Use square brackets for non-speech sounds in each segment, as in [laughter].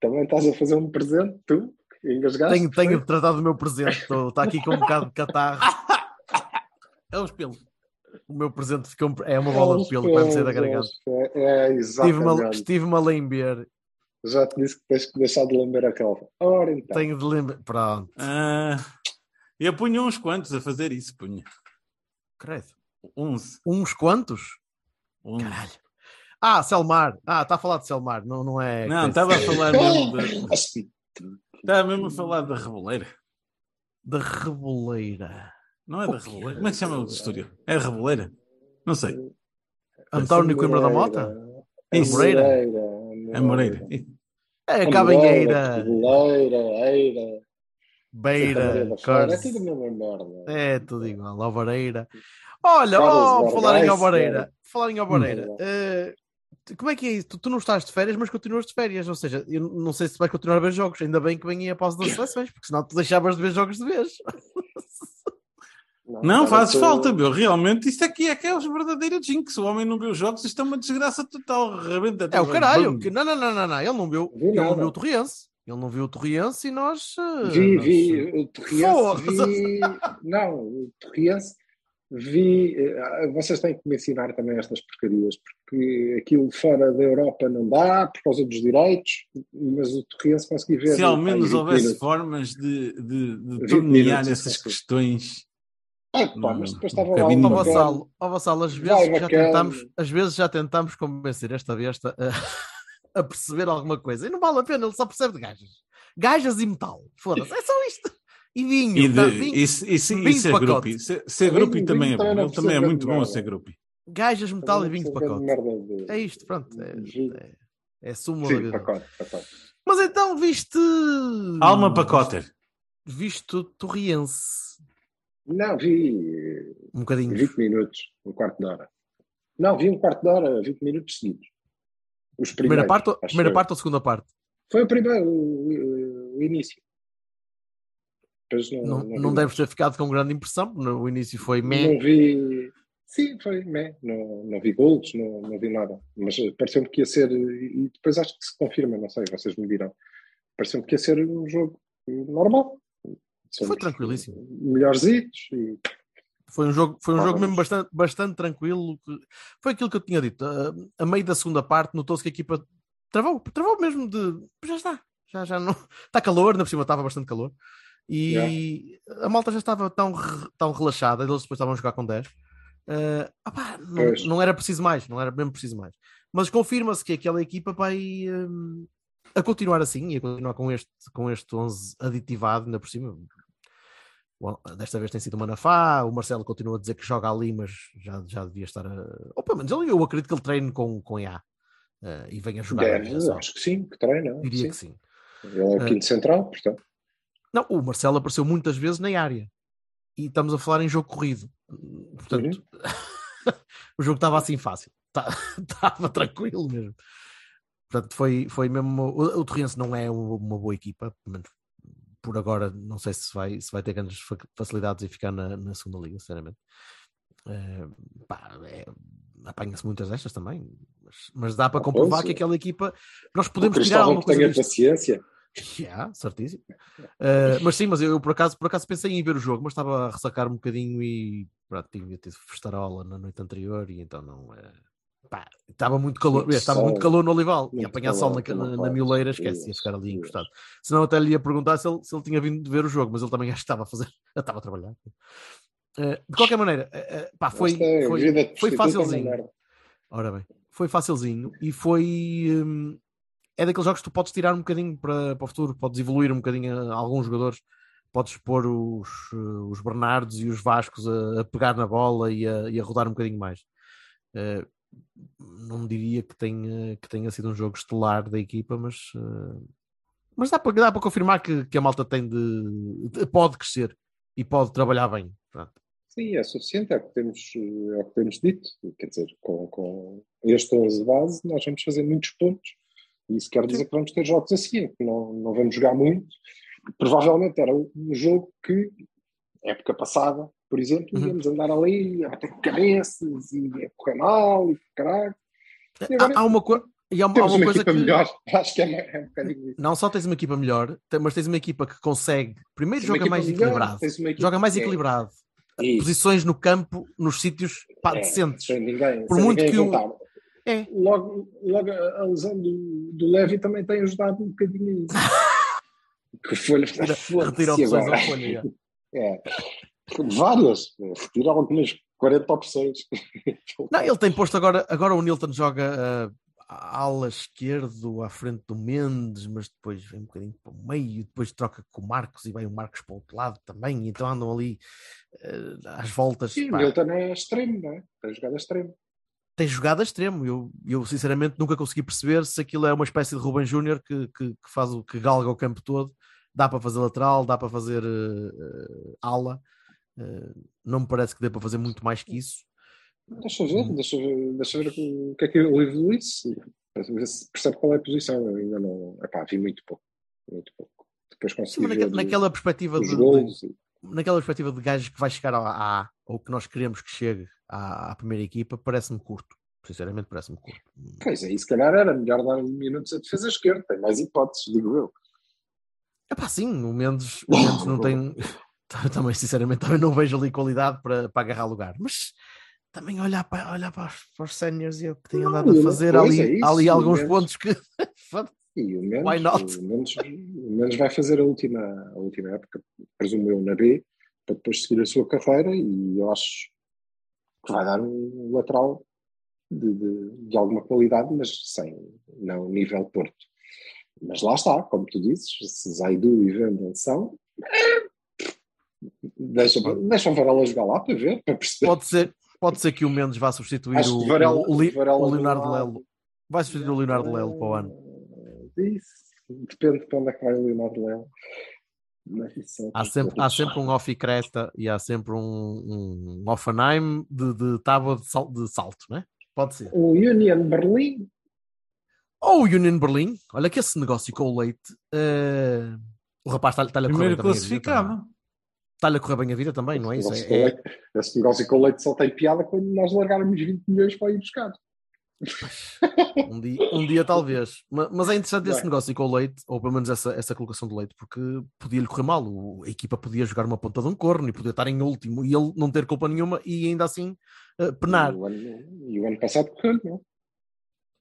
Também estás a fazer um presente, tu? Engasgaste? Tenho, tenho tratado do meu presente. Estou- Está aqui com um bocado de catarro. [laughs] É os pelos. O meu presente ficou, é uma bola de pelo que vai me sair da garganta. É, é Estive-me a, exatamente. estive-me a lamber. Já te disse que tens que deixar de lamber aquela. Ora então. Tenho de lembrar. Pronto. Ah, eu punha uns quantos a fazer isso, punha. Credo. 11. Uns quantos? 11. Caralho. Ah, Selmar. Ah, está a falar de Selmar. Não, não é. Não, estava a falar mesmo de... [laughs] Estava mesmo a falar da Reboleira. Da Reboleira. Não é da? Reboleira? Como é que se chama o estúdio? É Reboleira? Não sei. António Coimbra da Mota? Isso. Moreira. É Moreira. É Cabanheira. Moreira, Eira. Beira. É Corse. tudo a mesma merda. É tudo igual. Alvareira. Olha, oh, falar em Alvareira. Falar em Alvareira. Hum. Como é que é isso? Tu, tu não estás de férias, mas continuas de férias. Ou seja, eu não sei se vais continuar a ver jogos. Ainda bem que vem a pausa das [laughs] seleções, porque senão tu deixavas de ver jogos de vez. Não, agora faz tô- falta, meu. Realmente, isto aqui é aqueles verdadeiros jinx. O homem não viu jogos, isto é uma desgraça total. Rebenta É o caralho. Que, não, não, não, não, não. Ele não viu, Vi ele não viu o Torriense. Ele não viu o Torriense e nós. eh, Vi, nós- vi o Torriense, vi. Não, o Torriense vi. eh, Vocês têm que me ensinar também estas porcarias, porque aquilo fora da Europa não dá por causa dos direitos, mas o Torriense consegui ver. Se ao pá, menos 20 houvesse formas de, de, de 20 tornear essas questões. Ah, pá, mas depois estava lá um. Vassalo, ó Vassalo, às vezes já tentamos, às vezes já tentamos convencer esta besta a, [laughs] a perceber alguma coisa. E não vale a pena, ele só percebe de gajas. Gajas e metal. Foda-se, é só isto. E vinho. E, de, tá, vinho. e, e, e vinho ser pacote. grupi. Ser, ser Vinho- grupi vinho também é bom. Ele também é muito bom a ser grupi. Gajas, metal e vinho de pacote. De- É isto, pronto. É, é, é sumo da Sim, vida. pacote, pacote. Mas então viste. Alma Pacoter. Viste Torriense. Não, vi Um bocadinho. 20 minutos, um quarto de hora. Não, vi um quarto de hora, 20 minutos seguidos. Os Primeira primeiros, parte, ou- primeira parte ou segunda parte? Foi o primeiro, o, o- o início. Não, Não, não, não deves ter ficado com grande impressão. No início foi Não meh. vi. Sim, foi, né? não, não vi gols, não, não vi nada. Mas eh, pareceu-me que ia ser, e depois acho que se confirma, não sei, vocês me dirão. Pareceu-me que ia ser um jogo normal. Somos Foi tranquilíssimo. Melhorzitos e Foi um jogo, foi um Ah, jogo mesmo bastante, bastante tranquilo. Foi aquilo que eu tinha dito. A, a meio da segunda parte, notou-se que a equipa travou, travou mesmo de. Já está, já, já não. [laughs] Está calor, na por cima estava bastante calor. E a malta já estava tão, tão relaxada, eles depois estavam a jogar com 10. Opá, não, não era preciso mais, não era mesmo preciso mais. Mas confirma-se que aquela equipa vai hum, a continuar assim e a continuar com este, com este 11 aditivado, ainda por cima. Bom, desta vez tem sido o Manafá, o Marcelo continua a dizer que joga ali, mas já, já devia estar a. Ou pelo menos eu acredito que ele treine com, com EA eh, e venha jogar. acho que sim, que treina. Diria sim. que sim. Ele é o Ah. quinto central, portanto. Não, o Marcelo apareceu muitas vezes na área e estamos a falar em jogo corrido. Portanto, [laughs] o jogo estava assim fácil, Tá- [laughs] estava tranquilo mesmo. Portanto, foi, foi mesmo. O, o Torrense não é uma, boa equipa, pelo menos por agora, não sei se vai, se vai ter grandes fa- facilidades em ficar na, na segunda liga, sinceramente. Eh, pá, é- Apanha-se muitas destas também, mas, mas dá para comprovar que aquela equipa nós podemos tirar alguma coisa tenha paciência. [laughs] Yeah, certíssimo. Uh, mas sim, mas eu, eu por, acaso, por acaso pensei em ver o jogo, mas estava a ressacar um bocadinho e pronto, tinha tido festarola na noite anterior e então não. pá, estava muito calor, Muito estava sol. muito calor no Olival e apanhar sol na, na, na mioleira, esquece, ia ficar ali isso. encostado. Senão até lhe ia perguntar se ele, se ele tinha vindo ver o jogo, mas ele também [laughs] acho que estava a fazer, estava a trabalhar. Uh, de qualquer maneira, uh, uh, pá, foi, foi, foi é facilzinho. Ora bem, foi facilzinho e foi. hum, é daqueles jogos que tu podes tirar um bocadinho para, para o futuro, podes evoluir um bocadinho alguns jogadores podes pôr os, eh, os Bernardos e os Vascos a, a pegar na bola e a, e a rodar um bocadinho mais. Uh, não diria que tenha, que tenha sido um jogo estelar da equipa, mas, uh, mas dá para, dá para confirmar que, que a malta tem de, de- pode crescer e pode trabalhar bem. Pronto. Sim, é suficiente, é o que temos, é o que temos dito. Quer dizer, com, com este 11 de base, nós vamos fazer muitos pontos. Isso quer dizer que vamos ter jogos é que não, não vamos jogar muito. Provavelmente era um jogo que, época passada, por exemplo, Uhum. íamos andar ali a bater cabeças e a correr mal e caralho. E agora Há, há uma, co- e há uma, há temos uma uma coisa equipa que melhor. [laughs] Acho que é, é um bocadinho isso. não só tens uma equipa melhor, mas tens uma equipa que consegue. Primeiro joga mais melhor, equilibrado. tens uma equipa Joga mais equilibrado. Posições no campo, nos sítios pá, É, decentes. Ninguém, Por muito que o-. É. Logo, logo a lesão do, do Levi também tem ajudado um bocadinho [laughs] que Folha foda-se retira opções folha. já. [laughs] É. Várias. Retira algumas 40 opções. [laughs] Não, ele tem posto agora. Agora o Nilton joga ah, ala esquerdo à frente do Mendes, mas depois vem um bocadinho para o meio, depois troca com o Marcos e vai o Marcos para o outro lado também. Então andam ali ah, às voltas. Sim, pá. o Milton é extremo, não é? Tem jogado extremo. Tem jogado a extremo. Eu, eu sinceramente nunca consegui perceber se aquilo é uma espécie de Ruben Júnior que, que, que faz o que galga o campo todo. Dá para fazer lateral, dá para fazer eh, ala. Eh, não me parece que dê para fazer muito mais que isso. Deixa eu ver, deixa ver, deixa ver o que é que o livro se percebe qual é a posição. Eu ainda não. Epá, vi muito pouco. Muito pouco. Depois consegui Mas naque- ver naquela perspectiva de, gols. de- naquela perspectiva de gajo que vai chegar à A, ou que nós queremos que chegue à, à primeira equipa, parece-me curto. Sinceramente, parece-me curto. Pois aí, se calhar era melhor dar minutos a defesa esquerda. Tem mais hipóteses, digo eu. É pá, sim, o Mendes, o Mendes não tem. [laughs] Também, sinceramente, também não vejo ali qualidade para, para agarrar lugar. Mas também olhar para, olhar para, os, para os séniores e é o que tem Não, andado a fazer ali, é isso, ali alguns Mendes- pontos que. [laughs] E o Why Mendes, not? o Mendes, o Mendes vai fazer a última, a última época, presumo eu, na B, para depois seguir a sua carreira e eu acho que vai dar um lateral de, de, de alguma qualidade, mas sem, não nível Porto. Mas lá está, como tu dizes, se Zaidu e Vendel são, deixa, deixam Varela jogar lá para ver, para perceber. Pode ser, pode ser que o Mendes vá substituir o, Varela- o, o Li- Varela o do Leonardo. Lelo. Vai substituir o Leonardo Lelo para o ano. Isso, depende para onde é que vai o Leonardo Lelo. Isso é Há sempre, há sempre um off e cresta e há sempre um, um Offenheim de, de tábua de, sal- de salto, não é? Pode ser. O Union Berlim, Ou o Union Berlim, olha que esse negócio com o Leite, eh, o rapaz está- está-lhe a correr Primeiro bem a vida. Está-lhe a correr bem a vida também, não é isso? esse É- é- negócio com leite- esse negócio com o leite só tem piada quando nós largarmos 20 milhões para ir buscar. [laughs] um, dia, um dia talvez. Ma- Mas, é interessante esse negócio com o Leite, ou pelo menos essa, essa colocação do Leite, porque podia-lhe correr mal. O- a equipa podia jogar uma ponta de um corno e podia estar em último e ele não ter culpa nenhuma e ainda assim eh, penar. E o ano, e o ano passado correu, não?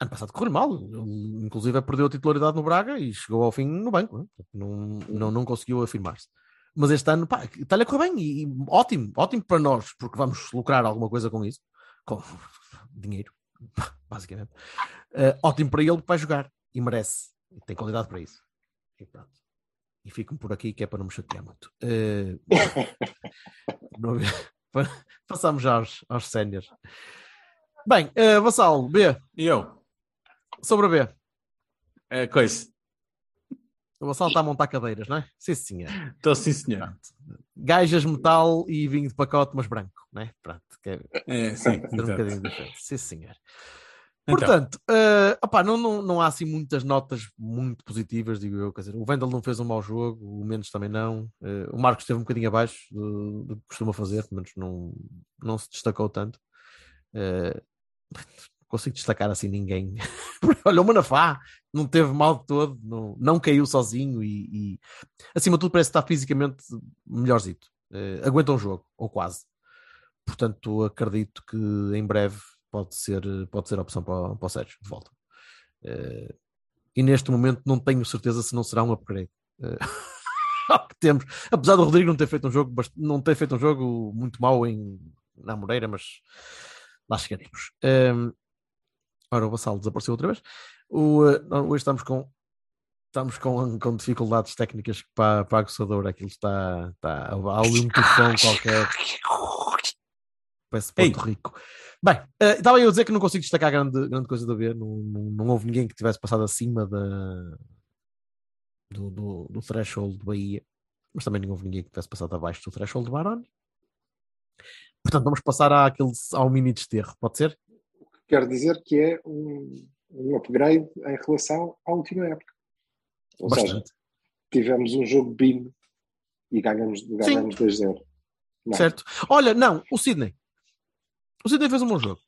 Ano passado correu mal, ele inclusive perdeu a titularidade no Braga e chegou ao fim no banco, né? não, não, não conseguiu afirmar-se. Mas este ano está-lhe a correr bem e, e ótimo, ótimo para nós, porque vamos lucrar alguma coisa com isso, com [laughs] dinheiro, [laughs] basicamente. Eh, ótimo para ele porque vai jogar e merece, e tem qualidade para isso. E pronto. E fico por aqui que é para não me chatear muito. [laughs] Não- [laughs] Passamos já aos, aos séniores. Bem, eh, Vassalo, B, E eu? sobre a B. É coisa. O Vassal está a montar cadeiras, não é? Sim, senhor. Estou sim, senhor. Pronto. Gajas, metal e vinho de pacote, mas branco, não é? Pronto, que é É, [laughs] sim. um bocadinho diferente. Sim, senhor. Então. Portanto, eh, opá, não, não, não há assim muitas notas muito positivas, digo eu. Quer dizer, o Vendel não fez um mau jogo, o Mendes também não. Eh, o Marcos esteve um bocadinho abaixo do, do que costuma fazer, pelo menos não, não se destacou tanto. Não consigo destacar assim ninguém. [laughs] Olha, o Manafá não teve mal de todo, não, não caiu sozinho e, e, acima de tudo parece estar fisicamente melhorzito. Eh, aguenta um jogo, ou quase. Portanto, acredito que em breve pode ser, pode ser a opção para, para o Sérgio de volta. Eh, e neste momento não tenho certeza se não será um upgrade. [laughs] Ao que temos. Apesar do Rodrigo não ter feito um jogo, não ter feito um jogo muito mau em, na Moreira, mas lá chegaremos. Um, ora, o Vassalo desapareceu outra vez. O, eh, hoje estamos com Estamos com, com dificuldades técnicas para, para a aguçadora. Aquilo está, está. Há ali um tufão qualquer. Parece Ei. Porto Rico. Bem, eh, estava eu a dizer que não consigo destacar grande, grande coisa da ver. Não, não, não houve ninguém que tivesse passado acima da, do, do, do threshold de Bahia. Mas também não houve ninguém que tivesse passado abaixo do threshold de Baroni. Portanto, vamos passar àquele, ao mini desterro. Pode ser? Quero dizer que é um, um upgrade em relação à última época. Ou seja, Bastante. tivemos um jogo BIM e ganhamos, ganhamos 2-0. Não. é? Certo. Olha, não, o Sidney. O Sidney fez um bom jogo.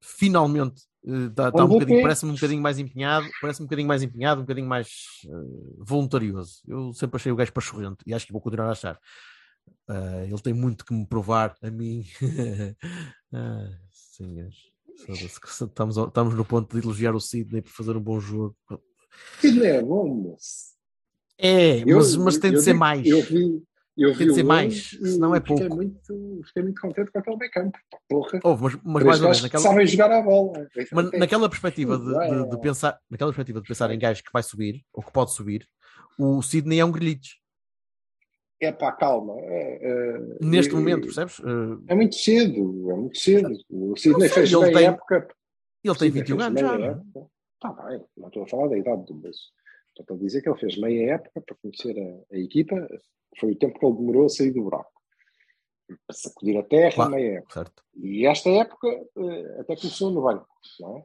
Finalmente. eh, tá- tá um bocadinho- Parece-me um bocadinho mais empenhado, parece-me um bocadinho mais empenhado, um bocadinho mais eh, voluntarioso. Eu sempre achei o gajo pachorrento e acho que vou continuar a achar. Eh, ele tem muito que me provar a mim. [laughs] ah, senhores. Estamos, estamos no ponto de elogiar o Sidney por fazer um bom jogo. Sidney é bom, moço. É, Eu- mas, mas tem de ser digo- mais. Eu vi, eu vi Tem de ser mais, senão é e fiquei pouco. Muito, fiquei muito contente com aquele. Pá, Porra. Houve, mas, mas mais ou menos naquela, sabem jogar a bola. Mas naquela perspectiva de, de- de pensar, naquela perspectiva de pensar em gajos que vai subir ou que pode subir, o Sidney é um grilhete É pá, calma. É, é, neste é- momento, percebes? É muito cedo, é muito cedo. O Sidney fez ele meia tem- época. ele tem Sidney 21 fez anos já. não é? bem, não estou a falar da idade do moço. Estou a dizer que ele fez meia época para conhecer a, a equipa. Foi o tempo que ele demorou a sair do buraco. Para sacudir a terra, Claro. meia época. Certo. E esta época eh, até começou no banco, não é?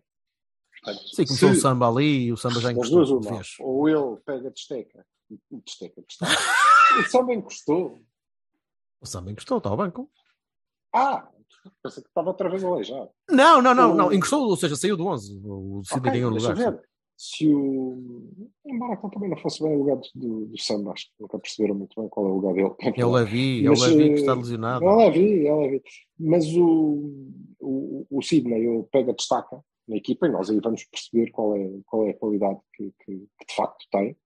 Portanto, Sim, começou se o samba ali e o samba já encostou. duas, uma, fez. ou ele pega desteca, desteca, desteca. o samba encostou. O samba encostou, está ao banco. Ah, pensei que estava outra vez aleijado. Não, não, não, O- não, encostou, ou seja, saiu do 11. O Sidney Ok, ganhou o lugar. ver. Se o. Embora aquele também não fosse bem o lugar do, do samba, acho que nunca perceberam muito bem qual é o lugar dele. É o Levi, é o Levi que está lesionado. É o Levi, é o Levi. Mas o, o, o Sidney ele pega destaca na equipa e nós aí vamos perceber qual é, qual é a qualidade que, que, que de facto tem.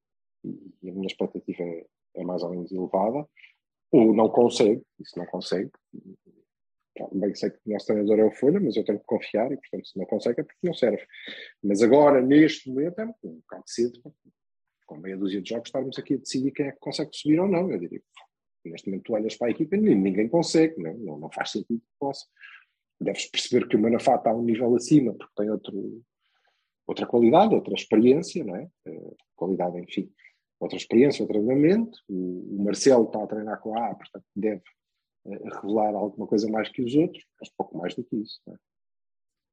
E a minha expectativa é, é mais ou menos elevada. Ou não consegue, isso não consegue. Bem sei que o nosso treinador é o Folha, mas eu tenho que confiar e, portanto, se não consegue é porque não serve. Mas agora, neste momento, é um bocado cedo, com meia dúzia de jogos, estarmos aqui a decidir quem é que consegue subir ou não. Eu diria neste momento tu olhas para a equipa e ninguém, consegue, não, não, não faz sentido que possa. Deves perceber que o Manafá está a um nível acima porque tem outro, outra qualidade, outra experiência, não é? Eh, qualidade, enfim, outra experiência, outro treinamento. O, o Marcelo está a treinar com a A, portanto deve eh, revelar alguma coisa mais que os outros, mas pouco mais do que isso. É?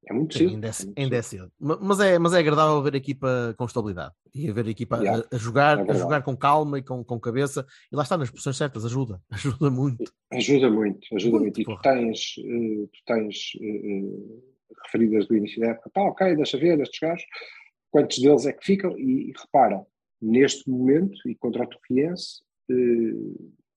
é muito cedo. ainda, é, é ainda é cedo. cedo. Ma- Mas é, mas é agradável ver a equipa com estabilidade e a ver a equipa a- Yeah, a, jogar, é a jogar com calma e com, com cabeça. E lá está nas posições certas, ajuda, [laughs] ajuda muito. Ajuda muito, ajuda Muito, muito. E tu tens, eh, tu tens eh, referidas do início da época, pá, ok, deixa ver estes gajos, quantos deles é que ficam? E, e repara, neste momento, e contra o Torriense, eh,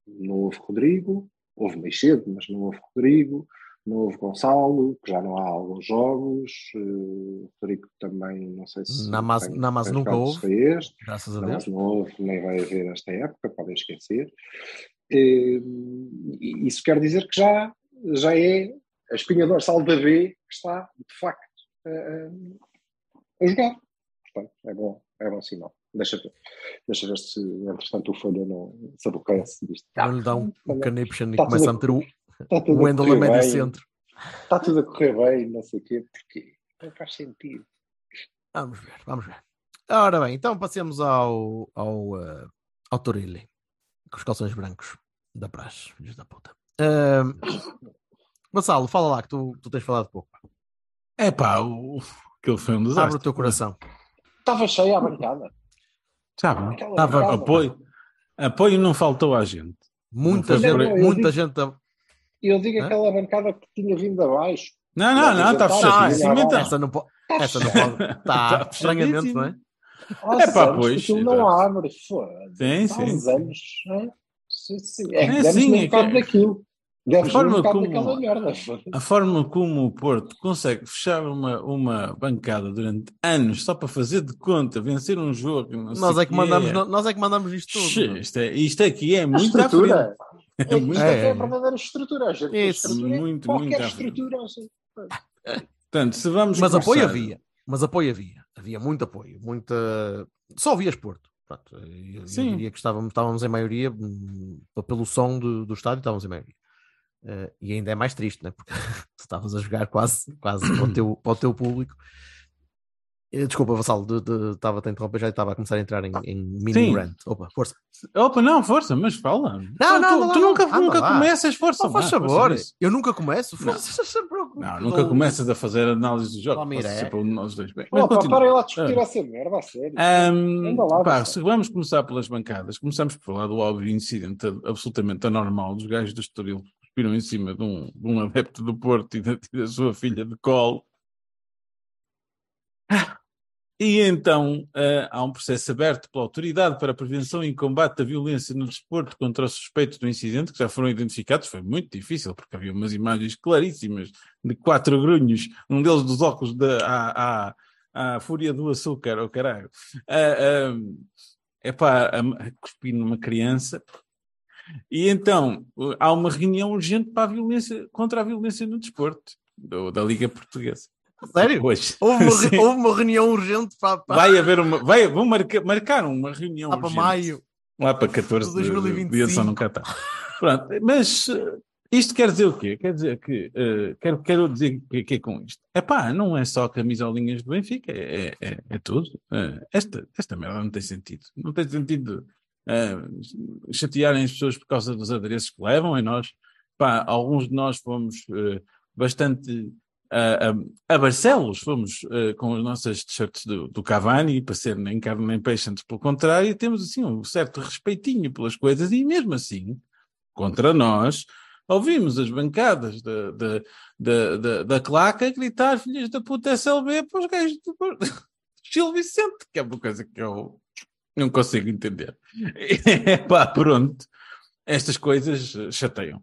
não houve Rodrigo, houve mais cedo, mas não houve Rodrigo, não houve Gonçalo, que já não há alguns jogos, eh, Rodrigo também, não sei se. Namaz- tem- Namaz nunca houve. este. Graças a Deus. não houve, nem vai haver esta época, podem esquecer. Eh, isso quer dizer que já, já é a espinha dorsal da B que está, de facto, a, a jogar. Portanto, é bom, é bom sinal. Deixa ver. Deixa ver se, entretanto, o Folha não se aborrece disto. Não lhe dá um, um Tá- e tá começa a meter o, a Wendel a correr médio centro. Está tudo a correr bem, não sei o quê, porque não faz sentido. Vamos ver, vamos ver. Ora bem, então passemos ao, ao, eh, ao Torilli, com os calções brancos da praxe, filhos da puta. Ahm, Gonçalo, fala lá que tu, tu tens falado pouco. É pá, o... aquele foi um Abre desastre. o teu coração. Estava cheia a bancada. Sabe? Aquela Tava- bancada. Apoio, apoio não faltou à gente. Muita Não gente, aí. muita gente. a- Eu digo Hã? aquela bancada que tinha vindo abaixo. Não, não, não, está Não, fechadíssimo não, então. Essa não pode. Essa não pode. Está Tá estranhamente, não é? Há É pá, anos pois, Aquilo não abre, foda-se. Sim, Há sim, uns sim. anos. É, sim, sim. é, É, que sim, é que- daquilo. Deves A forma como- merda. A forma como o Porto consegue fechar uma, uma bancada durante anos só para fazer de conta, vencer um jogo. Não sei Nós é que mandamos, nós é que mandamos isto tudo. Não é? Isto, é, isto aqui é A muito estrutura. frente. É, [laughs] muito é, é a verdadeira estrutura. Gente Isso, estrutura, muito, qualquer muito estrutura. assim. Portanto, se vamos Mas apoio começar- havia. Mas apoio havia. Havia muito apoio. Muita. Só vias Porto. Pronto, eu, eu Sim. diria que estávamos, estávamos em maioria, hum, pelo som do, do estádio, estávamos em maioria. Eh, e ainda é mais triste, né? porque tu [laughs] estavas a jogar quase, quase para, o teu, para o teu público. Eh, Desculpa, Vassal, de- de- estava a interromper, já estava a começar a entrar em, em mini Sim. rant. Opa, força. Opa, não, força, mas fala. Não, não, anda tu, lá, tu nunca, nunca lá. começas, força. Não faz favor, força eu nunca começo. Não. Força, Não, nunca começas a fazer análise do jogo. Passa é? um nós dois. Bem, Oh, continua. parem lá de discutir Ah. essa merda, a sério. Anda lá, pá, vamos começar pelas bancadas, começamos por falar do óbvio incidente absolutamente anormal dos gajos do Estoril cuspiram em cima de um, de um adepto do Porto e da, da sua filha de colo. E então ah, há um processo aberto pela Autoridade para a Prevenção e Combate da Violência no Desporto contra os suspeitos do incidente, que já foram identificados. Foi muito difícil, porque havia umas imagens claríssimas de quatro grunhos, um deles dos óculos da à, à, à Fúria do Açúcar, oh caralho. É epá, a, a cuspir numa criança. E então há uma reunião urgente para a violência, contra a violência no desporto, do- da Liga Portuguesa. Sério? Hoje. Houve uma, [laughs] houve uma reunião urgente para, para, Vai haver uma. Vai, vão marcar, marcar uma reunião lá para urgente. maio. Lá para 14 de de 2025. 2025. de no Qatar. Pronto, mas uh, isto quer dizer o quê? Quer dizer que. uh, quero, quero dizer o que, que é com isto? É pá, não é só camisolinhas do Benfica, é, é, é- é tudo. Uh, esta, esta merda não tem sentido. Não tem sentido uh, chatearem as pessoas por causa dos adereços que levam, e nós, pá, alguns de nós fomos uh, bastante. A, a, Barcelos fomos uh, com as nossas t-shirts do, do Cavani para ser nem carne nem peixe, antes pelo contrário, e temos assim um certo respeitinho pelas coisas, e mesmo assim, contra nós, ouvimos as bancadas da, da, da, da, da claca gritar filhas da puta SLB para os gajos do Gil Vicente, que é uma coisa que eu não consigo entender. [laughs] Pá, pronto, estas coisas chateiam.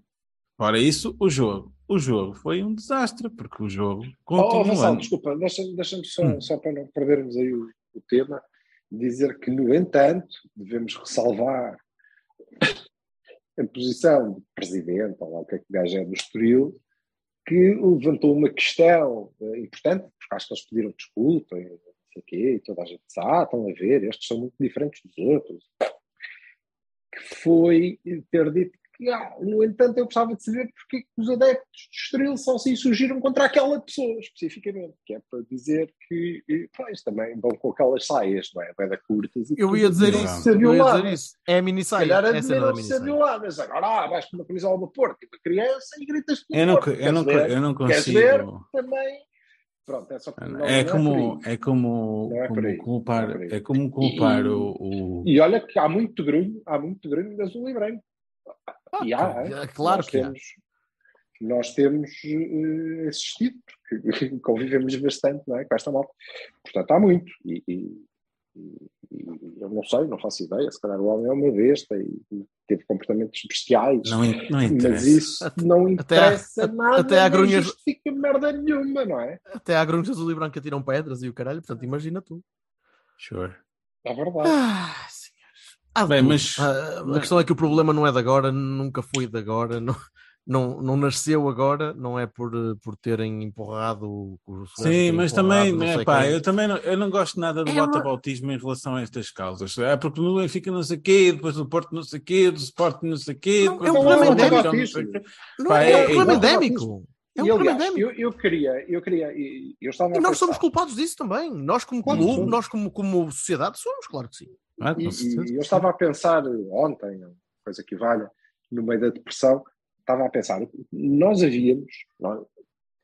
Fora isso, o jogo. O jogo foi um desastre, porque o jogo Oh, oh, Vassal, desculpa, deixa-me deixa só, Hum. só para não perdermos aí o, o tema, dizer que, no entanto, devemos ressalvar a posição do presidente, ou lá o que é que o gajo é do Estoril, que levantou uma questão eh, importante, porque acho que eles pediram desculpa, e não sei quê, e toda a gente disse, ah, estão a ver, estes são muito diferentes dos outros. Que foi ter dito que, ah, no entanto, eu gostava de saber porque é que os adeptos de Estoril só se insurgiram contra aquela pessoa, especificamente, que é para dizer que, pá, eles também vão com aquelas saias, não é? Bem da curtas. e Eu ia dizer admiram-se isso. ser Eu ia dizer isso. É a mini saia. calhar É a cena da admiram-se mini saia. violadas. Agora, ah, vais com uma camisola do Porto e uma criança e gritas pelo Eu não, Porto. eu, não, Queres eu não Queres consigo. ver? Também. Pronto, é só não É por como, aí. é como, Não é como culpar, é é como culpar E- o, o- E olha que há muito grunho, há muito grunho de azul e branco. e há, Ah, hein? claro nós que há. temos, Nós temos eh, assistido, porque [laughs] convivemos bastante não é, com esta malta. Portanto, há muito. E, e- e- e eu não sei, não faço ideia. Se calhar o homem é uma besta e, e teve comportamentos bestiais. não, não mas interessa. isso não Até há- interessa nada, até há grunhas- justifica merda nenhuma, não é? Até há grunhos azul e branco que tiram pedras e o caralho, portanto, imagina tu. Sure. É verdade. Ah, senhores. De Bem, mas- Ah, a questão é que o problema não é de agora, nunca foi de agora, não, não, não nasceu agora, não é por, eh, por terem empurrado o o Sim, mas também, não é, pá, eu também não, eu não gosto nada do É uma- bota-bautismo em relação a estas causas. É porque no Benfica não sei quê, depois do Porto não sei quê, do Sporting não sei quê. Não, depois é um do problema endémico. não é, é um é- problema é- endémico. É um e, problema aliás, endémico. eu, eu queria, eu queria, e- eu estava E nós somos culpados disso também. Nós, como Claro, clube, somos. nós, como, como sociedade, somos, claro que sim. Ah, E, e eu estava a pensar ontem, coisa que valha, no meio da depressão, estava a pensar, nós havíamos, nós-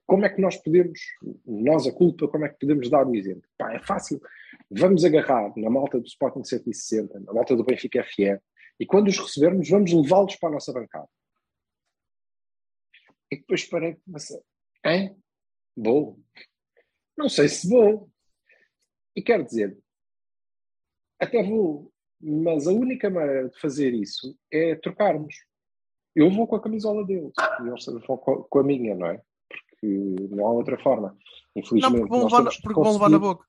como é que nós podemos, nós a culpa, como é que podemos dar o exemplo? Pá, é fácil. Vamos agarrar na malta do Sporting 160, na malta do Benfica FM, e quando os recebermos, vamos levá-los para a nossa bancada. E depois parei pensei, hein? Vou? Não sei se vou. E quero dizer, até vou, mas a única maneira de fazer isso é trocarmos. Eu vou com a camisola deles e eles vão com a minha, não é? Porque não há outra forma. Não, Infelizmente, porque vão nós levar, na- porque vão levar na boca.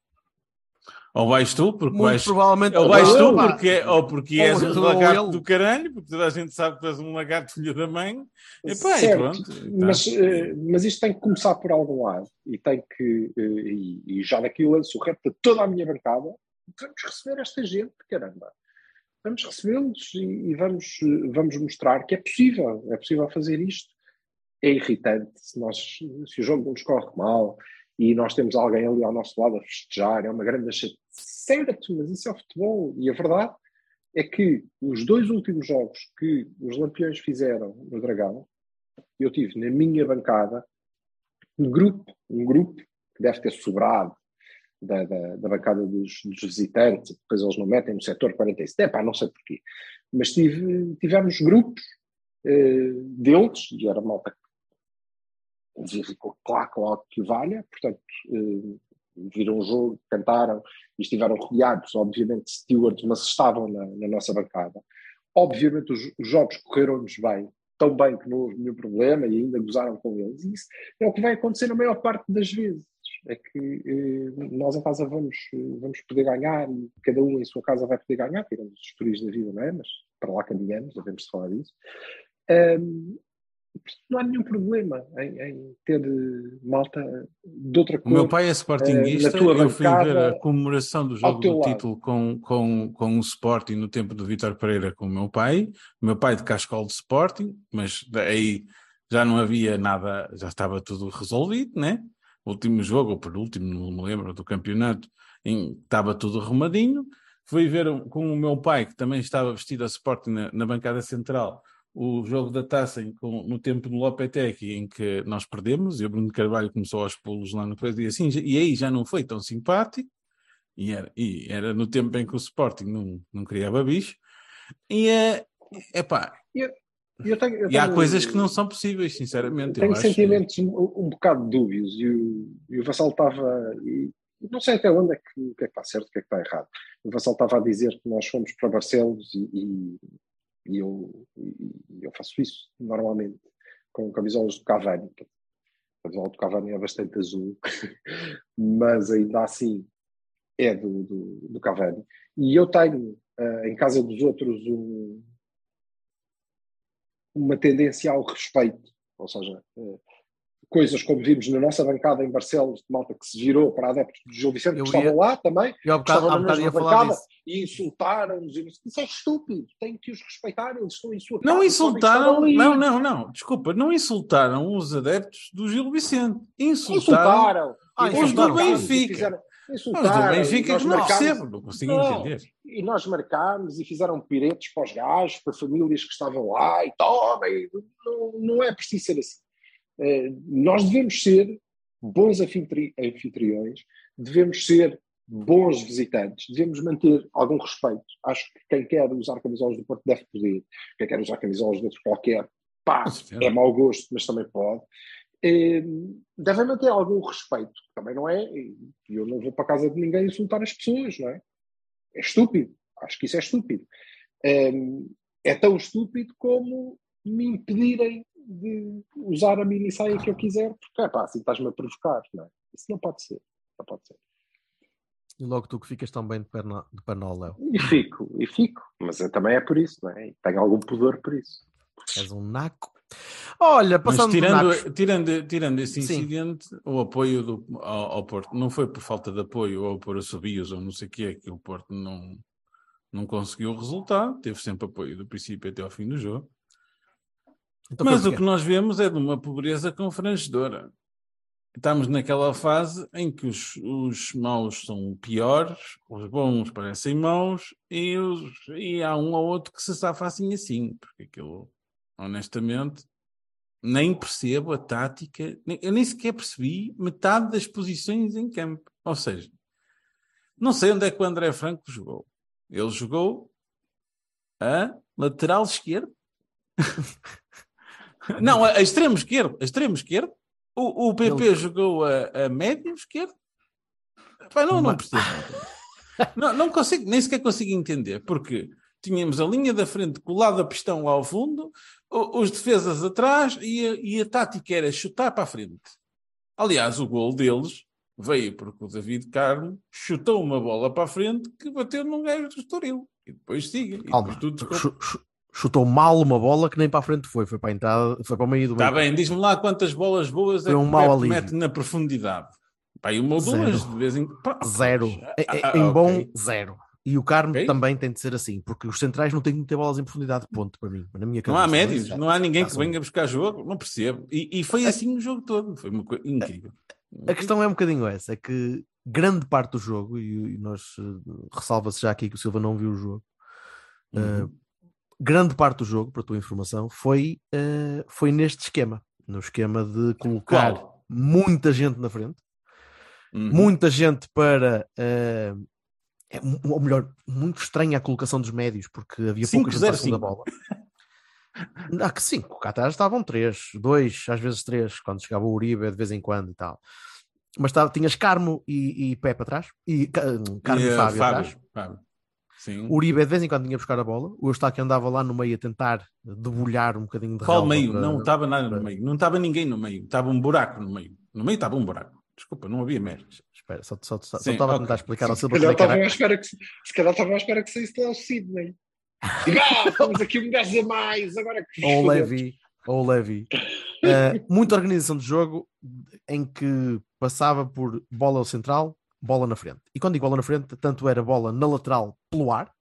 Ou vais tu, porque Muito vais. provavelmente. Ou vais tu, porque, ou porque Ou és um lagarto ele. do caralho, porque toda a gente sabe que tu és um lagarto filho da mãe. E pá, e Certo, pronto. tá. Mas, eh, mas isto tem que começar por algum lado e tem que, eh, e, e já daqui eu lanço o repto a toda a minha bancada, vamos receber esta gente, caramba. Vamos recebê-los e, e vamos, vamos mostrar que é possível, é possível fazer isto. É irritante se, nós, se o jogo nos corre mal e nós temos alguém ali ao nosso lado a festejar, é uma grande chatice. Certo, mas isso é futebol. E a verdade é que os dois últimos jogos que os Lampiões fizeram no Dragão, eu tive na minha bancada um grupo, um grupo que deve ter sobrado da, da, da bancada dos, dos, visitantes, depois eles não metem no setor 47, é pá, não sei porquê. Mas tive, tivemos grupos eh, deles, e era malta que ficou claro algo que valha, portanto, eh, viram o jogo, cantaram e estiveram rodeados, obviamente, stewards, mas estavam na, na nossa bancada. Obviamente, os, os jogos correram-nos bem, tão bem que não houve nenhum problema e ainda gozaram com eles. E isso é o que vai acontecer na maior parte das vezes. É que eh, nós em casa vamos, vamos poder ganhar e cada um em sua casa vai poder ganhar, tirando os turistas da vida, não é? Mas para lá caminhamos, devemos falar disso. Um, não há nenhum problema em, em, ter malta de outra cor. O meu pai é sportinguista, uh, eu fui ver a comemoração do jogo do lado. título com, com, com o Sporting no tempo do Vitor Pereira com o meu pai, o meu pai de Cascol de Sporting, mas aí já não havia nada, já estava tudo resolvido, né? Último jogo, ou por último, não me lembro, do campeonato, em, estava tudo arrumadinho. Fui ver com o meu pai, que também estava vestido a Sporting na, na bancada central, o jogo da taça em, com, no tempo do Lopetegui em que nós perdemos e o Bruno Carvalho começou aos pulos lá no coisa e assim, e aí já não foi tão simpático e era, e era no tempo em que o Sporting não, não criava bicho e é epá eu, eu tenho, eu e há coisas que não são possíveis sinceramente tenho sentimentos um, um bocado dúbios e o, e o Vassal estava e, não sei até onde é que, o que é que está certo, o que é que está errado. O Vassal estava a dizer que nós fomos para Barcelos e, e, e eu, eu faço isso normalmente com camisolas do Cavani. A camisola do Cavani é bastante azul, [laughs] mas ainda assim é do, do, do Cavani. E eu tenho uh, em casa dos outros um, uma tendência ao respeito, ou seja, uh, coisas como vimos na nossa bancada em Barcelos, de malta que se virou para adeptos do Gil Vicente, que estavam lá também, eu, estavam na mesma bancada e insultaram-nos. Isso é estúpido, tem que os respeitar, eles estão em sua casa. Não insultaram, não, não, não, desculpa, não insultaram os adeptos do Gil Vicente. Insultaram, insultaram. Ah, os do Benfica. Insultaram. Os do Benfica que não percebo, não consigo não, entender. E nós marcámos e fizeram piretes para os gajos, para famílias que estavam lá e tomem. Não, não é preciso ser assim. Eh, nós devemos ser bons anfitriões, devemos ser bons visitantes, devemos manter algum respeito. Acho que quem quer usar camisolas do Porto deve poder, quem quer usar camisolas de outro qualquer, pá, é mau gosto, mas também pode. Eh, deve manter algum respeito, também não é. Eu não vou para a casa de ninguém insultar as pessoas, não é? É estúpido, acho que isso é estúpido. Eh, é tão estúpido como me impedirem de usar a mini saia que eu quiser, porque é pá, assim estás-me a provocar, não é? Isso não pode ser, não pode ser. E logo tu que ficas tão bem de perna, de Léo. E fico, e fico, mas também é por isso, não é? tenho algum pudor por isso. És um naco. Olha, passando Mas tirando, tirando, tirando esse incidente, Sim. o apoio do, ao, ao, Porto não foi por falta de apoio ou por assobios ou não sei o que é que o Porto não, não conseguiu o resultado, teve sempre apoio do princípio até ao fim do jogo. Então, Mas o que nós vemos é de uma pobreza confrangedora. Estamos naquela fase em que os, os maus são piores, os bons parecem maus e, os, e há um ou outro que se safa assim assim, porque aquilo, honestamente, nem percebo a tática, nem, eu nem sequer percebi metade das posições em campo. Ou seja, não sei onde é que o André Franco jogou. Ele jogou a lateral esquerdo. [laughs] Não, a, a extremo esquerdo. A extremo esquerdo. O, o PP Ele... jogou a, a médio esquerdo. Pai, não, não percebo. não, não consigo, nem sequer consigo entender, porque tínhamos a linha da frente colada a pistão lá ao fundo, os defesas atrás e a, e a tática era chutar para a frente. Aliás, o gol deles veio porque o David Carmo chutou uma bola para a frente que bateu num gajo do Estoril. E depois siga. E depois tudo chutou mal uma bola que nem para a frente foi, foi para a entrada, foi para o meio do Está bem, diz-me lá quantas bolas boas é foi é um que mal mete na profundidade. Pá, e uma ou duas de vez em Zero. Ah, em, ah, em bom, zero. E o Carmo Ok. também tem de ser assim, porque os centrais não têm que ter bolas em profundidade, ponto, para mim. Na minha Não há cabeça. médios, não há ninguém que venha buscar jogo, não percebo. E, e foi assim o jogo todo, foi uma coisa incrível. A questão é um bocadinho essa, é que grande parte do jogo, e, e nós eh, ressalva-se já aqui que o Silva não viu o jogo, eh, Uhum. grande parte do jogo, para a tua informação, foi, eh, foi neste esquema, no esquema de colocar Qual? muita gente na frente, Uhum. muita gente para. eh, é, ou melhor, muito estranha a colocação dos médios, porque havia pouca gente para a segunda 5-0-5. bola. Ah, que sim, cá atrás estavam três, dois, às vezes três, quando chegava o Uribe de vez em quando e tal. Mas estava, tinhas Carmo e, e Pepe atrás, e Ca- Carmo e, eh, Fábio, atrás. Fábio. Sim. O Uribe de vez em quando vinha buscar a bola, o Eustáquio andava lá no meio a tentar debulhar um bocadinho de Qual meio? para- Não estava nada no meio. Não estava ninguém no meio. Estava um buraco no meio. No meio estava um buraco. Desculpa, não havia merda. Espera, só, só, só, só estava a ok. tentar explicar ao Se Silva como calhar é que era. estavam à espera que, se calhar estavam à espera que saísse lá o Sidney. Diga, ah, temos aqui um gajo a mais, agora que ou o Levi, ou o Levi. Eh, muita organização de jogo em que passava por bola ao central, bola na frente. E quando digo bola na frente, tanto era bola na lateral pelo ar,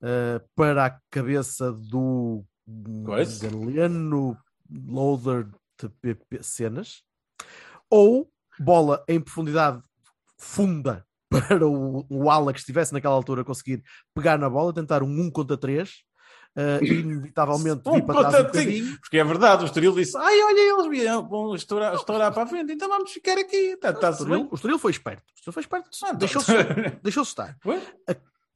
eh, para a cabeça do. Galeno Loader de PP Cenas, ou bola em profundidade funda para o, o ala que estivesse naquela altura conseguir pegar na bola, tentar um 1 contra 3 e inevitavelmente Um para trás um bocadinho. Porque é verdade, o Estoril disse: Ai, olha, eles vieram, vão estourar, estourar para a frente, então vamos ficar aqui. Está O tá Estoril, o Estoril foi esperto. O Estoril foi esperto. Ah, Deixou-se [laughs] deixou estar.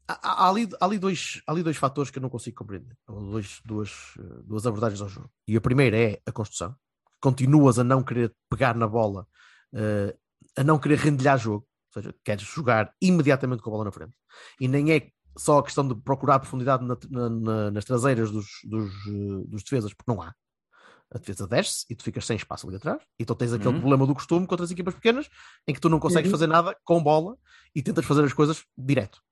Há, há ali, há, ali dois, há ali dois fatores que eu não consigo compreender. Dois, duas, eh, duas abordagens ao jogo. E a primeira é a construção. Continuas a não querer pegar na bola, eh, a não querer rendilhar jogo. Ou seja, queres jogar imediatamente com a bola na frente. E nem é só a questão de procurar profundidade na- na- na- nas traseiras dos, dos, eh, dos defesas, porque não há. A defesa desce e tu ficas sem espaço ali atrás. Então tens aquele Uhum. problema do costume contra as equipas pequenas, em que tu não consegues Uhum. fazer nada com bola e tentas fazer as coisas direto.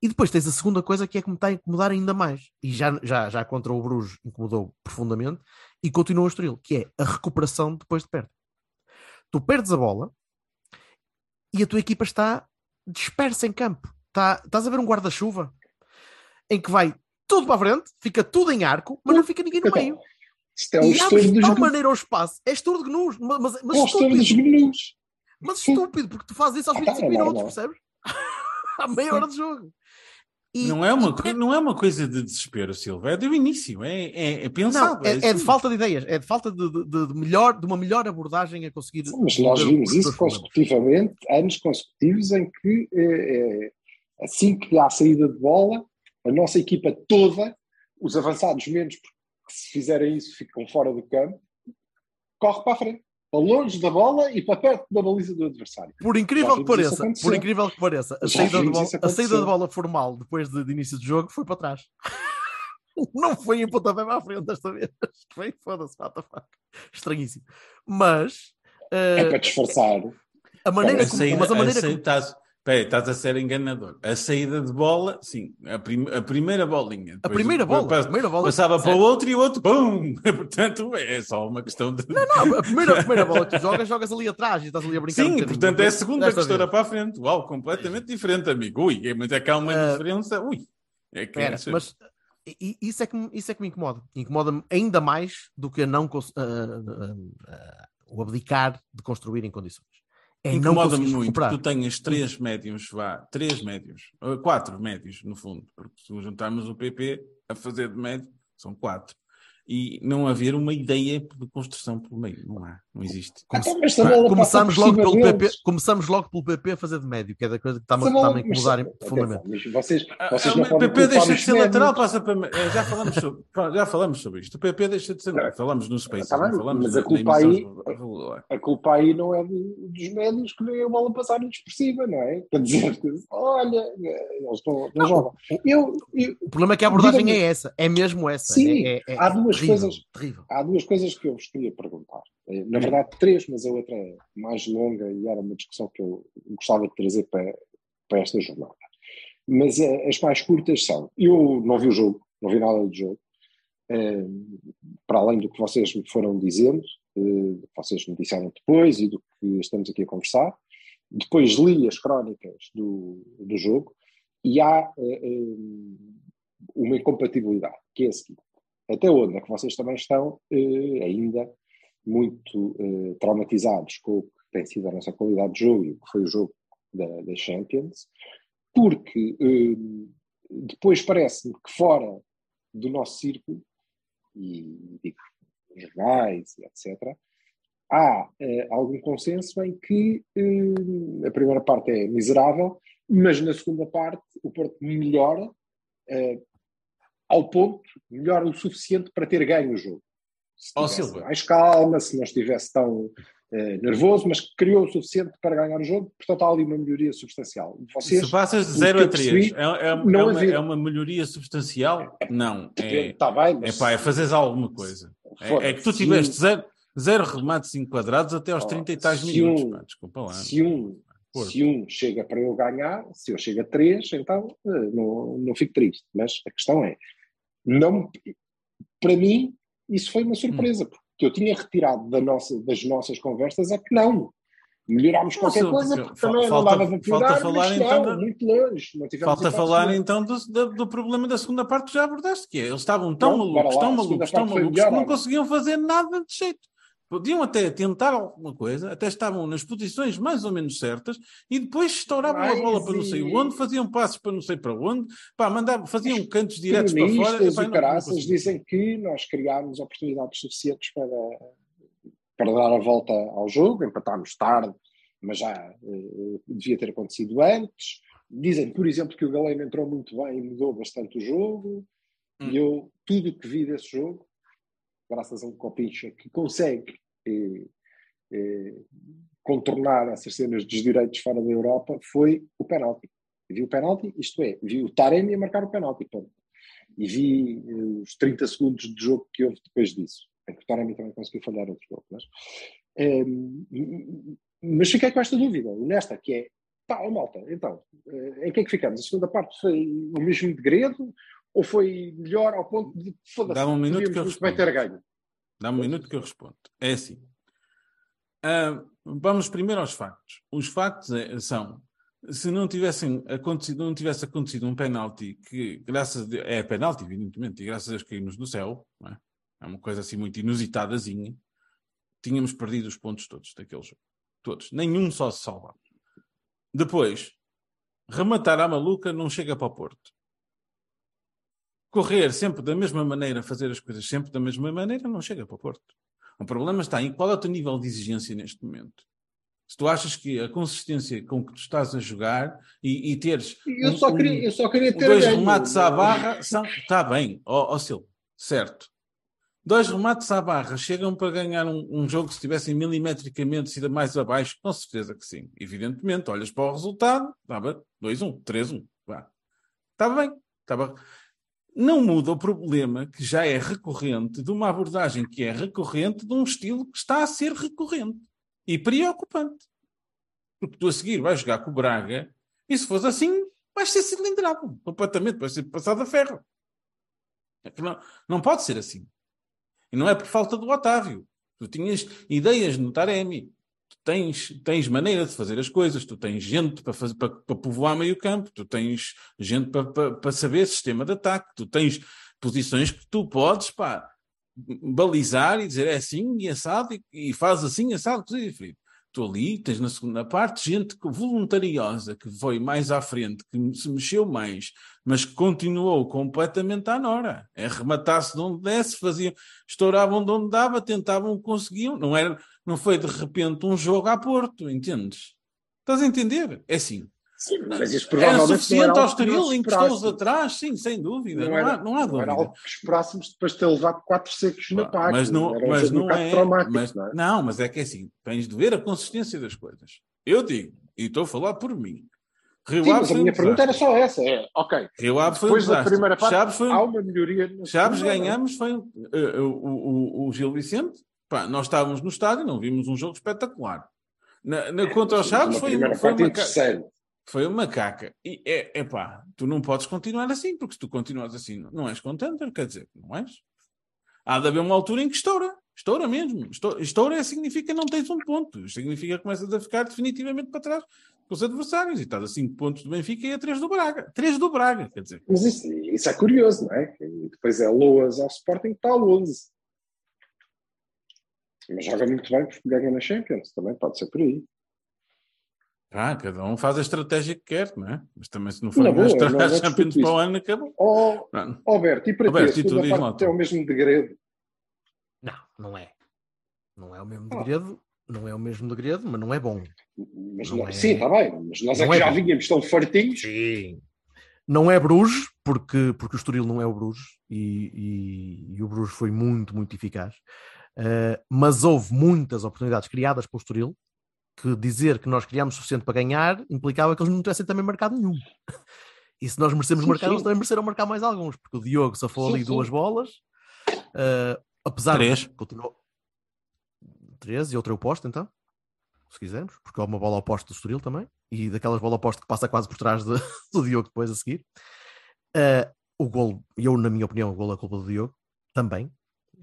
E depois tens a segunda coisa que é que me está a incomodar ainda mais. E já, já, já contra o Bruges incomodou profundamente e continua o Estoril, que é a recuperação depois de perto. Tu perdes a bola e a tua equipa está dispersa em campo. Está, estás a ver um guarda-chuva em que vai tudo para a frente, fica tudo em arco, mas não fica ninguém no meio. Isto é o E estouro abre de tal gnus. maneira o espaço. É estouro de gnus, mas, mas, mas É estúpido. Mas estúpido, porque tu fazes isso aos Ah, tá, 25 é minutos, percebes? [laughs] À meia hora de jogo. E- Não é, uma, e- não é uma coisa de desespero, Silva. É do início. É, é, é pensado. Não, é, é de assim. falta de ideias, é de falta de, de- de melhor, de uma melhor abordagem a conseguir. Mas nós vimos os isso consecutivamente, anos consecutivos, em que eh, eh, assim que há a saída de bola, a nossa equipa toda, os avançados menos, porque se fizerem isso ficam fora do campo, corre para a frente, para longe da bola e para perto da baliza do adversário. Por incrível que pareça, por incrível que pareça, a saída, de bola, a saída de bola formal depois de, de início de jogo foi para trás. [laughs] Não foi em pontapé para a frente desta vez. [laughs] Foi, foda-se, what the fuck. Estranhíssimo. Mas eh, É para disfarçar. a maneira A como. saída- Mas a maneira a saída- como. Estás, peraí, estás a ser enganador. A saída de bola, sim, a, prim- a primeira bolinha. A primeira bola, a primeira bola. Passava para o certo. outro e o outro, pum! [laughs] Portanto, é só uma questão de. Não, a primeira, a [laughs] primeira bola que tu jogas, jogas ali atrás e estás ali a brincar. um Sim, bocadinho. portanto é a segunda que estoura para a frente. Uau, completamente diferente, amigo. Ui, é- mas é que há uma Ah, diferença. Ui, é que Espera, mas i- i- isso é, que, me- isso é que me incomoda. Incomoda-me ainda mais do que a não ah, ah, o abdicar de construir em condições. É Incomoda-me muito que tu tenhas três médios, vá, três médios, uh, quatro médios, no fundo, porque se juntarmos o PP a fazer de médio, são quatro. E não haver uma ideia de construção pelo meio. Não há, não existe. Come- Então, mas se a bola passa começamos, logo pelo PP, começamos logo pelo PP a fazer de médio, que é da coisa que está-me a bola- está-me a incomodar profundamente. mas vocês, Ah, vocês ah, não o podem PP deixa de ser lateral, médios. passa para. eh, Já falamos sobre, já falamos sobre isto. O PP deixa de ser. Não. Falamos no Space, Tá bem, não falamos mas a culpa emissão aí- regular. A culpa aí não é do- dos médios que veem a bola passar-lhes por cima, não é? Quer dizer, [laughs] olha, eles não, não jogam. Eu, eu- O problema é que a abordagem é essa, é mesmo essa. Sim, é, é- é há duas terrível, coisas- Terrível. há duas coisas que eu vos queria perguntar. Eh, Na verdade, três, mas a outra é mais longa e era uma discussão que eu gostava de trazer para, para esta jornada. Mas eh, as mais curtas são: eu não vi o jogo, não vi nada do jogo, eh, para além do que vocês me foram dizendo, do que vocês me disseram depois e do que estamos aqui a conversar. Depois li as crónicas do, do jogo e há uma incompatibilidade, que é a seguinte. Até onde é que vocês também estão eh, ainda muito eh, traumatizados com o que tem sido a nossa qualidade de jogo e o que foi o jogo da, da Champions, porque eh, depois parece-me que fora do nosso círculo, e digo, jornais, etc., há algum consenso em que a primeira parte é miserável, mas na segunda parte o Porto melhora eh, ao ponto, melhora o suficiente para ter ganho o jogo. Se tivesse Silva. mais calma, se não estivesse tão eh, nervoso, mas criou o suficiente para ganhar o jogo, portanto há ali uma melhoria substancial. Vocês, Se passas de o 0 que a eu 3, percebi, é, é- é uma, é uma melhoria substancial? Não. É, está bem, é mas pá, é fazeres alguma coisa. É, é que tu tiveste zero, zero remates enquadrados até aos Oh, 30 e tais minutos. um- pá, desculpa lá. se um, Porto. se um chega para eu ganhar, se eu chego a três, então eh, não, não fico triste. Mas a questão é, não, para mim, isso foi uma surpresa, Hum. porque eu tinha retirado da nossa, das nossas conversas é que não. Melhorámos Não, qualquer coisa, porque também falta- não dava para falta falar, então, não, da- muito longe. Não Falta falar então do, do, do problema da segunda parte que já abordaste, que é eles estavam tão bora malucos, lá, tão malucos, tão malucos melhor, que não olha. conseguiam fazer nada de jeito. Podiam até tentar alguma coisa, até estavam nas posições mais ou menos certas e depois estouravam a Mas bola para não sei e- onde, faziam passos para não sei para onde, pá, mandavam, faziam cantos diretos para fora. E não- não caraças conseguiam. dizem que nós criámos oportunidades suficientes para, para dar a volta ao jogo, empatámos tarde, mas já eh, devia ter acontecido antes. Dizem, por exemplo, que o Galeno entrou muito bem e mudou bastante o jogo. Hum. E eu, tudo o que vi desse jogo, graças a um Copincha que consegue eh, eh, contornar essas cenas dos direitos fora da Europa, foi o penalti. Vi o penalti, isto é, vi o Taremi a marcar o penalti. E vi eh, os 30 segundos de jogo que houve depois disso. Em que o Taremi também conseguiu falhar outro gol. Mas, eh, mas fiquei com esta dúvida, honesta, que é, pá, malta, então, eh, em que é que ficamos? A segunda parte foi o mesmo degredo ou foi melhor ao ponto de, foda-se, Dá-me um minuto que eu respondo. ter ganho? Dá-me um minuto que eu respondo. É assim. Ah, vamos primeiro aos factos. Os factos é- são, se não tivessem acontecido, não tivesse acontecido um penalti que, graças a Deus, é penalti, evidentemente, e graças a Deus caímos do céu, é? É uma coisa assim muito inusitadazinha, tínhamos perdido os pontos todos daquele jogo. Todos. Nenhum só se salva. Depois, rematar à maluca não chega para o Porto. Correr sempre da mesma maneira, fazer as coisas sempre da mesma maneira, não chega para o Porto. O problema está em qual é o teu nível de exigência neste momento. Se tu achas que a consistência com que tu estás a jogar e, e teres Eu um- só queria, eu só queria ter dois ganho. remates à barra são. Está bem, ó Silvio, certo. Dois remates à barra chegam para ganhar um, um jogo se estivessem milimetricamente sido mais abaixo? Com certeza que sim. Evidentemente, olhas para o resultado, estava 2-1, 3-1. Vá. Estava bem, estava. Não muda o problema que já é recorrente de uma abordagem que é recorrente de um estilo que está a ser recorrente e preocupante. Porque tu a seguir vais jogar com o Braga e se fosse assim, vais ser cilindrado completamente, vais ser passado a ferro. É não, não pode ser assim. E não é por falta do Otávio. Tu tinhas ideias no Taremi. Tens, tens maneira de fazer as coisas. Tu tens gente para, fazer, para, para povoar meio campo. Tu tens gente para, para, para saber sistema de ataque. Tu tens posições que tu podes pá, balizar e dizer é assim e assado e, e faz assim, assado, cozido e frito. Tu ali tens na segunda parte gente voluntariosa que foi mais à frente, que se mexeu mais, mas que continuou completamente à nora. Rematar-se de onde desse, faziam, estouravam de onde dava, tentavam, conseguiam. Não, era, não foi de repente um jogo a Porto, entendes? Estás a entender? É assim. Sim, mas isso Era provavelmente suficiente não era ao algo que Estoril, encostou-os atrás, sim, sem dúvida. Não, era, há, não há não era dúvida. algo que esperássemos depois de ter levado quatro secos na PAC. Mas não, era um mas um não é. mas, não é? não, mas é que é assim, tens de ver a consistência das coisas. Eu digo, e estou a falar por mim. Rio Sim, mas a foi um minha pergunta era só essa. É, ok, Rio Ave foi um depois da desastre. primeira parte Chaves foi um há uma melhoria. Chaves não é? ganhamos, foi um- eh, o, o, o Gil Vicente. Pá, nós estávamos no estádio, não vimos um jogo espetacular. Na, na, contra os Chaves Uma foi, foi, parte uma, ca- interessante. Foi uma caca. E é, é pá, tu não podes continuar assim, porque se tu continuas assim, não és contender, quer dizer, não és. Há de haver uma altura em que estoura. Estoura mesmo. Estoura, estoura significa não tens um ponto. Significa que começas a ficar definitivamente para trás com os adversários. E estás a 5 pontos do Benfica e a 3 do Braga. 3 do Braga, quer dizer. Mas isso, isso é curioso, não é? E depois é Loas ao Sporting está a 11. Mas joga muito bem porque ganha na Champions, também pode ser por aí. Ah, cada um faz a estratégia que quer, não é? Mas também se não for boa, não- [laughs] a Champions para o ano, acabou. Oh, Alberto, e para Alberto, ti, e a tu segunda diz lá, é o mesmo degredo. Não, não é. Não é o mesmo Ah. degredo, não é o mesmo degredo, mas não é bom. Mas Não não- é- Sim, está bem, mas nós é não que é já bom. vínhamos tão fartinhos. Sim. Não é Bruges, porque, porque o Estoril não é o Bruges e, e- e o Bruges foi muito, muito eficaz. Uh, mas houve muitas oportunidades criadas pelo Estoril que dizer que nós criámos o suficiente para ganhar implicava que eles não tivessem também marcado nenhum. E se nós merecemos Sim, marcar, sim. eles também mereceram marcar mais alguns, porque o Diogo safou Sim, ali sim. duas bolas, uh, apesar Três. de continuou três e outra eu posto então, se quisermos, porque há uma bola oposta do Estoril também, e daquelas bola oposta que passa quase por trás de- [laughs] do Diogo depois a seguir. Uh, o gol, eu na minha opinião, o gol é culpa do Diogo, também,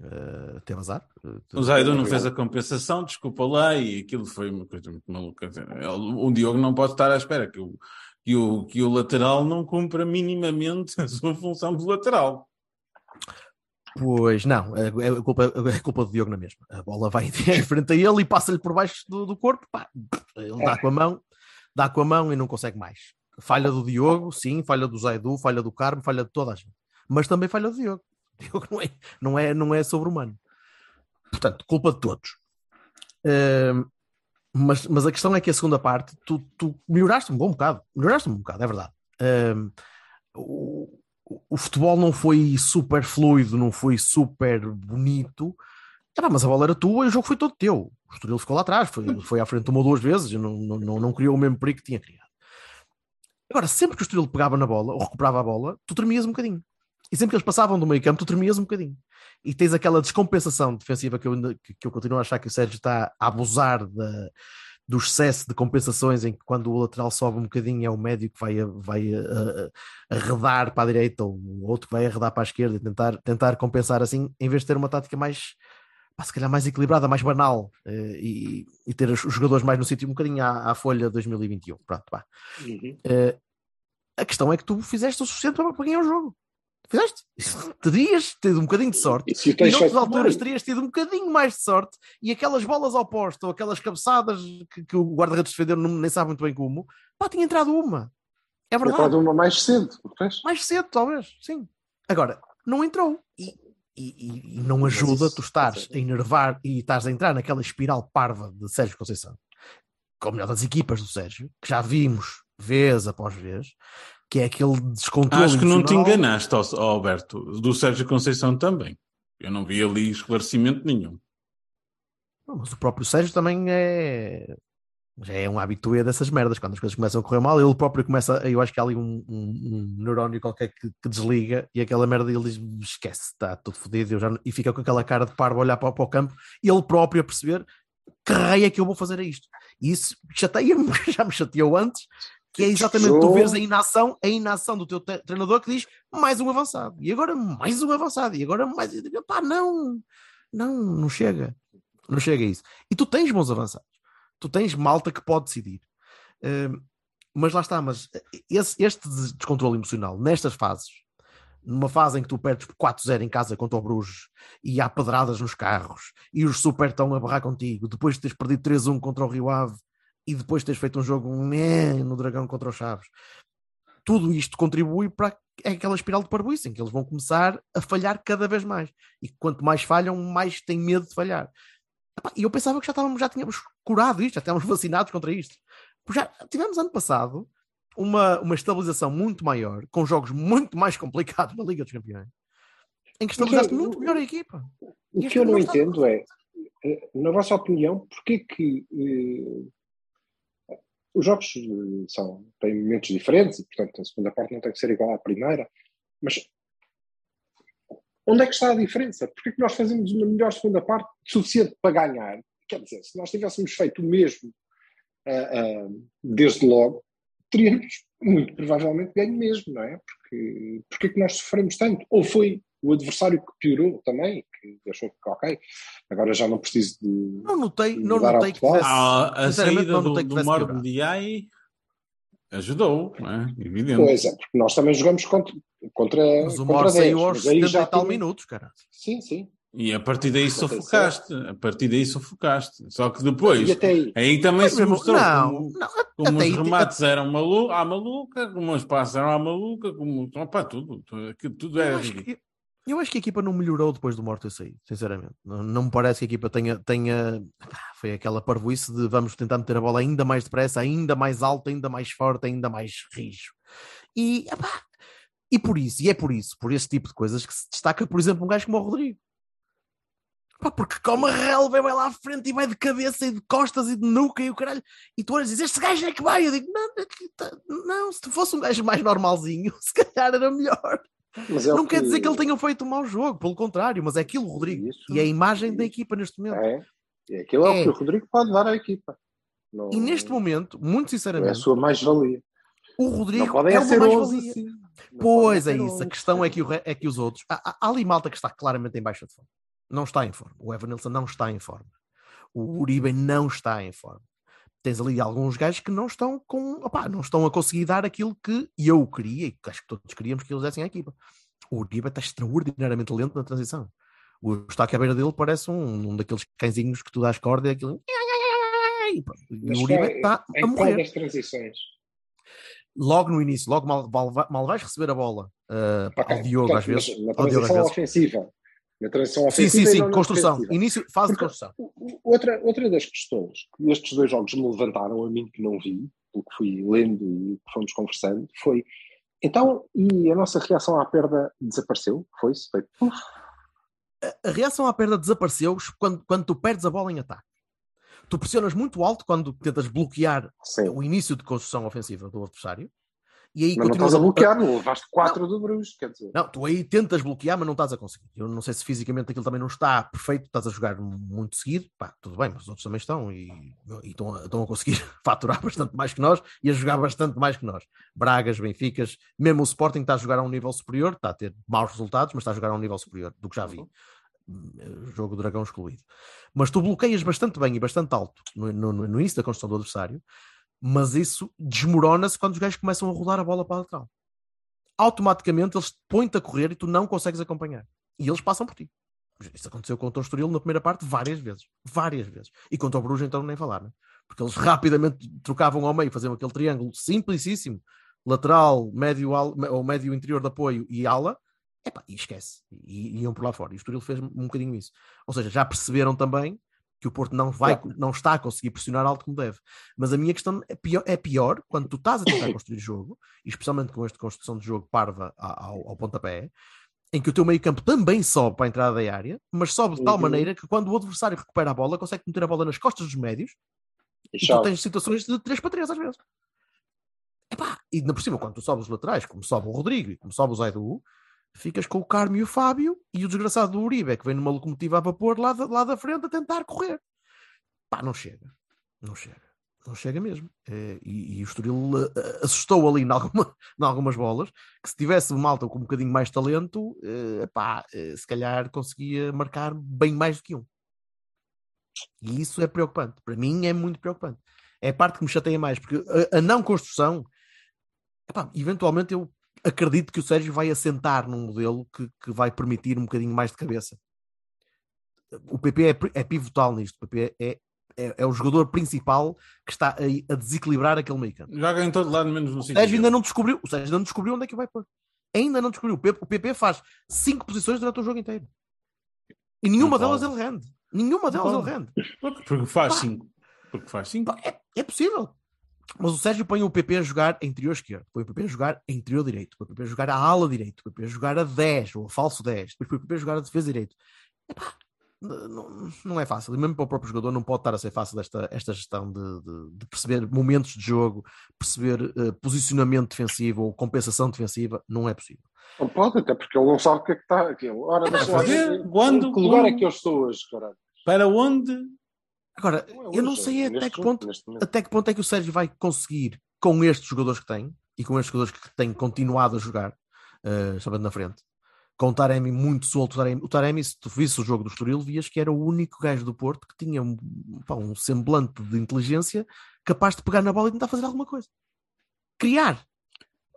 uh, teve azar. O Zaidu não fez a compensação, desculpa lá, e aquilo foi uma coisa muito maluca. O Diogo não pode estar à espera que o, que o, que o lateral não cumpra minimamente a sua função de lateral. Pois não, é, é culpa, é culpa do Diogo na mesma. A bola vai em frente a ele e passa-lhe por baixo do, do corpo. pá, ele dá com a mão, dá com a mão e não consegue mais. Falha do Diogo, sim, falha do Zaidu, falha do Carmo, falha de toda a gente. Mas também falha do Diogo. [laughs] Não é, não é, não é sobre-humano. Portanto, culpa de todos. Ahm, mas, mas a questão é que a segunda parte, tu, tu melhoraste um bom bocado. Melhoraste um bocado, é verdade. Ahm, o, o futebol não foi super fluido, não foi super bonito, Epá, mas a bola era tua e o jogo foi todo teu. O Estoril ficou lá atrás, foi, foi à frente uma ou duas vezes, não, não, não, não criou o mesmo perigo que tinha criado. Agora, sempre que o Estoril pegava na bola ou recuperava a bola, tu tremias um bocadinho. E sempre que eles passavam do meio campo, tu tremias um bocadinho. E tens aquela descompensação defensiva que eu, que, eu continuo a achar que o Sérgio está a abusar da, do excesso de compensações em que quando o lateral sobe um bocadinho é o médio que vai, vai arredar para a direita ou o outro que vai arredar para a esquerda e tentar, tentar compensar assim, em vez de ter uma tática mais, se calhar mais equilibrada, mais banal eh, e, e ter os jogadores mais no sítio um bocadinho à, à folha 2021. Pronto, pá. Uhum. Eh, a questão é que tu fizeste o suficiente para ganhar o jogo. Fizeste? Terias tido um bocadinho de sorte. E E noutras alturas bem? terias tido um bocadinho mais de sorte e aquelas bolas ao posto ou aquelas cabeçadas que, que o guarda-redes defendeu não- nem sabe muito bem como, pá, tinha entrado uma. É verdade. estava uma mais cedo? Mais cedo, talvez, sim. Agora, não entrou. E, e- e- não ajuda tu estares a enervar e estás a entrar naquela espiral parva de Sérgio Conceição, com a melhor das equipas do Sérgio, que já vimos vez após vez, que é aquele descontrole. Acho que não te enganaste, Alberto, do Sérgio Conceição também. Eu não vi ali esclarecimento nenhum. Não, Mas o próprio Sérgio também é. Já é um habitué dessas merdas. Quando as coisas começam a correr mal, ele próprio começa. Eu acho que há ali um, um- um neurónio qualquer que, que desliga e aquela merda ele diz: esquece, está tudo fodido. eu já não-" E fica com aquela cara de parvo a olhar para, para o campo e ele próprio a perceber que raio é que eu vou fazer a isto. E isso chateia-me, [laughs] já me chateou antes, que é exatamente tu veres a inação, a inação do teu te- treinador que diz mais um avançado, e agora mais um avançado, e agora mais. Digo, Pá, não, não, não chega. Não chega a isso. E tu tens bons avançados. Tu tens malta que pode decidir. Hum, mas lá está, mas esse- este des- descontrole emocional, nestas fases, numa fase em que tu perdes por 4-0 em casa contra o Bruges e há pedradas nos carros e os super estão a barrar contigo, depois de teres perdido 3-1 contra o Rio Ave e depois de teres feito um jogo meh, no Dragão contra o Chaves, tudo isto contribui para aquela espiral de parboice em que eles vão começar a falhar cada vez mais. E quanto mais falham, mais têm medo de falhar. E eu pensava que já, estávamos, já tínhamos curado isto, já estávamos [laughs] vacinados contra isto. Porque já tivemos ano passado uma, uma estabilização muito maior, com jogos muito mais [laughs] complicados na Liga dos Campeões, em que estabilizaste eu- muito melhor a equipa. O que eu não entendo é, eh, na vossa opinião, porquê que eh, os jogos eh, são, têm momentos diferentes e, portanto, a segunda parte não tem que ser igual à primeira, mas onde é que está a diferença? Porquê que nós fazemos uma melhor segunda parte suficiente para ganhar? Quer dizer, se nós tivéssemos feito o mesmo ah, ah, desde logo, teríamos muito provavelmente ganho mesmo, não é? Porque, porque que nós sofremos tanto? Ou foi o adversário que piorou também, que achou que ok, agora já não preciso de. Não notei, não notei que tivesse. Ah, a saída não do, notei do piorado. DI ajudou, não é? Evidente. Pois é, porque nós também jogamos contra. contra Mas o Mor 10, saiu aos mas aí 70 já e tal tinha- minutos, cara. Sim, sim. E a partir daí sufocaste. A partir daí sufocaste. Só que depois, até aí. aí também Mas se mostrou não, como, não, como até os aí- remates eram malu à maluca, como os passos eram à maluca, como. Opa, tudo. Tudo, tudo Eu é acho, ridículo. que, eu acho que a equipa não melhorou depois do Morto saído, sinceramente. Não, não me parece que a equipa tenha, tenha. Foi aquela parvoíce de vamos tentar meter a bola ainda mais depressa, ainda mais alta, ainda mais forte, ainda mais rijo. E, epá, e por isso, e é por isso, por esse tipo de coisas, que se destaca, por exemplo, um gajo como o Rodrigo. Porque come a relva, vai lá à frente e vai de cabeça e de costas e de nuca e o caralho. E tu olhas e dizes: Este gajo é que vai. Eu digo: Não, tá- não se tu fosse um gajo mais normalzinho, [laughs] se calhar era melhor. É Não quer dizer que ele tenha feito um mau jogo, pelo contrário, mas é aquilo, Rodrigo. Isso, e é a imagem da isso. equipa neste momento. É. E aquilo é, É. o que o Rodrigo pode dar à equipa. Não- E neste momento, muito é a sinceramente, sua mais-valia. o Rodrigo é é uma ser 11 mais-valia. assim. Pois é isso. A 11. questão é que, o é que os outros. Há, há- há ali malta que está claramente em baixa de forma. Não está em forma. O Evanilson não está em forma. O Uribe não está em forma. Tens ali alguns gajos que não estão com. opá, não estão a conseguir dar aquilo que eu queria e que acho que todos queríamos que eles dessem à equipa. O Uribe está extraordinariamente lento na transição. O Eustáquio à beira dele parece um, um daqueles cãezinhos que tu dás corda e aquilo. E o Uribe qual- está a morrer das transições? logo no início, logo mal, mal, mal vais receber a bola uh, Ok, ao Diogo portanto, às vezes. Na transição ofensiva. Na transição Sim, ofensiva. sim, sim, na construção. defensiva. Início, fase de Porque- construção. O- o- Outra, outra das questões que estes dois jogos me levantaram a mim que não vi, pelo que fui lendo e que fomos conversando, foi então, e a nossa reação à perda desapareceu? Foi-se? Foi, puf, A reação à perda desapareceu quando, quando tu perdes a bola em ataque. Tu pressionas muito alto quando tentas bloquear sim. o início de construção ofensiva do adversário. E aí Mas não estás a bloquear, não levaste 4 do Bruges, quer dizer. Não, tu aí tentas bloquear, mas não estás a conseguir. Eu não sei se fisicamente aquilo também não está perfeito, estás a jogar muito seguido, pá, tudo bem, mas os outros também estão e, e estão, a, estão a conseguir [laughs] faturar bastante mais que nós e a jogar bastante mais que nós. Bragas, Benficas, mesmo o Sporting está a jogar a um nível superior, está a ter maus resultados, mas está a jogar a um nível superior do que já vi. Hum, Jogo Dragão excluído. Mas tu bloqueias bastante bem e bastante alto no, no, no início da construção do adversário, mas isso desmorona-se quando os gajos começam a rodar a bola para a lateral automaticamente eles põem-te a correr e tu não consegues acompanhar. E eles passam por ti. Isso aconteceu contra o Estoril na primeira parte várias vezes. Várias vezes. E contra o Bruges então nem falar, né? Porque eles rapidamente trocavam ao meio, faziam aquele triângulo simplicíssimo, lateral, médio, ou médio interior de apoio e ala, epá, e esquece. E, e iam por lá fora. E o Estoril fez um bocadinho isso. Ou seja, já perceberam também que o Porto não, vai, não está a conseguir pressionar alto como deve. Mas a minha questão é pior, é pior quando tu estás a tentar [coughs] construir jogo, e especialmente com esta construção de jogo parva ao, ao pontapé, em que o teu meio campo também sobe para a entrada da área, mas sobe de tal Uhum. maneira que quando o adversário recupera a bola, consegue meter a bola nas costas dos médios, E e tu tens situações de 3 para 3 às vezes. Epá, e ainda por cima, quando tu sobes os laterais, como sobe o Rodrigo e como sobe o Zaidu, ficas com o Carmo e o Fábio e o desgraçado do Uribe, é que vem numa locomotiva a vapor lá da, lá da frente a tentar correr. Pá, não chega. Não chega. Não chega mesmo. Eh, e, e o Estoril eh, assustou ali em, alguma, [laughs] algumas bolas, que se tivesse malta com um bocadinho mais talento, eh, pá, eh, se calhar conseguia marcar bem mais do que um. E isso é preocupante. Para mim é muito preocupante. É a parte que me chateia mais, porque a, a não construção, epá, eventualmente eu acredito que o Sérgio vai assentar num modelo que, que vai permitir um bocadinho mais de cabeça. O PP é, é pivotal nisto. O PP é, é, é o jogador principal que está aí a desequilibrar aquele meio campo. Joga em todo lado, menos no O. Sérgio ainda não descobriu. O Sérgio ainda não descobriu onde é que vai pôr. Ainda não descobriu. O PP, o PP faz cinco posições durante o jogo inteiro. E nenhuma delas ele rende. Nenhuma delas ele rende. Porque, faz Pá. 5. Porque faz 5. Pá, É, é possível. Mas o Sérgio põe o PP a jogar a interior esquerdo, põe o PP a jogar a interior direito, põe o PP a jogar a ala direito, põe o PP a jogar a 10 ou a falso 10, depois põe o PP a jogar a defesa direito. Epá, não, não é fácil. E mesmo para o próprio jogador não pode estar a ser fácil esta, esta gestão de, de- de perceber momentos de jogo, perceber eh, posicionamento defensivo ou compensação defensiva. Não é possível. Não pode, até porque ele não sabe o que é que está aqui. Ora, deixa lá. Quando- que lugar é que eu estou hoje, caralho? Para onde? Agora, Não é eu não hoje, sei é até que ponto momento. até que ponto é que o Sérgio vai conseguir, com estes jogadores que tem, e com estes jogadores que tem continuado a jogar, uh, estando na frente, com o Taremi muito solto. O Taremi, o Taremi, se tu visse o jogo do Estoril, vias que era o único gajo do Porto que tinha um, pá, um semblante de inteligência capaz de pegar na bola e tentar fazer alguma coisa. Criar.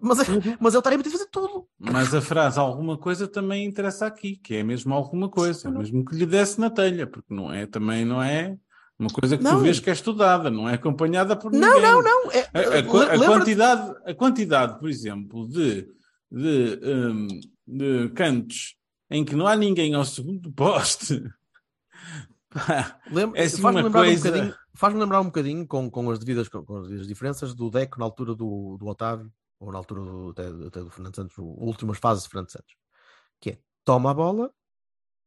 Mas, é- Uhum. mas é o Taremi tem de fazer tudo. Mas a frase alguma coisa também interessa aqui, que é mesmo alguma coisa, mesmo que lhe desse na telha, porque não é, também não é uma coisa que Não. tu vês que é estudada, não é acompanhada por Não, ninguém. não, não. É, A, a qua- a quantidade, a quantidade, por exemplo, de, de, hum, de cantos em que não há ninguém ao segundo poste. [laughs] Pá, Lembra- É assim faz-me lembrar coisa- um bocadinho, faz-me lembrar um bocadinho com, com, as devidas, com, com as devidas diferenças do Deco na altura do, do Otávio, ou na altura do, até, até do Fernando Santos, o, últimas fases de Fernando Santos, que é toma a bola,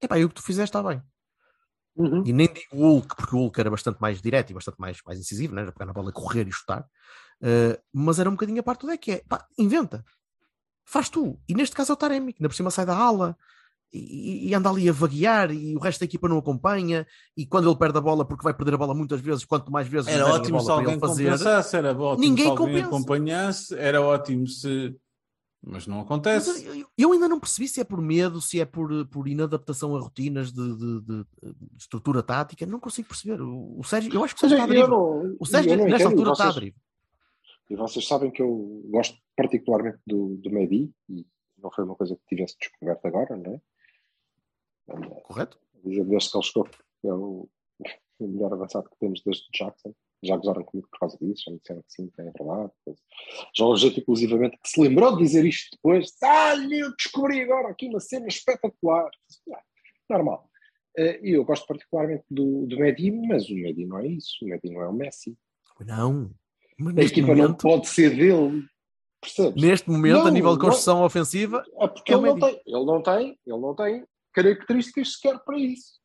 epá, e o que tu fizeste está bem. Uhum. E nem digo o Hulk, porque o Hulk era bastante mais direto e bastante mais, mais incisivo, né? era pegar na bola, correr e chutar, Uh, mas era um bocadinho a parte do Deco, que é pá, inventa, faz tu. E neste caso é o Taremi, que ainda por cima sai da ala e, e anda ali a vaguear e o resto da equipa não acompanha. E quando ele perde a bola, porque vai perder a bola muitas vezes, quanto mais vezes Era ótimo se alguém ele fazer. compensasse, era ótimo Ninguém se alguém compensa. acompanhasse, era ótimo se. Mas não Mas acontece. eu, eu ainda não percebi se é por medo, se é por, por inadaptação a rotinas de, de- de- de estrutura tática. Não consigo perceber. O, o Sérgio, eu acho que o Mas Sérgio está a drible. não, O Sérgio, nesta entendo, altura, está a vocês- drible. E vocês sabem que eu gosto particularmente do, do Medi, e não foi uma coisa que tivesse descoberto agora, não é? Correto? Desde que ele chegou, é o, [laughs] o melhor avançado que temos desde o Jackson. Já gozaram comigo por causa disso, já me disseram que sim, que é verdade. Já houve gente, inclusivamente, que se lembrou de dizer isto depois. Ah, eu descobri agora aqui uma cena espetacular. Ah, Normal. Eh, E eu gosto particularmente do, do Medi, mas o Medi não é isso. O Medi não é o Messi. Não. Mas A neste equipa não momento, pode ser dele. Percebes? neste momento Não, a nível de não. construção ofensiva, É porque É o ele, não tem, ele não tem, ele não tem características sequer para isso.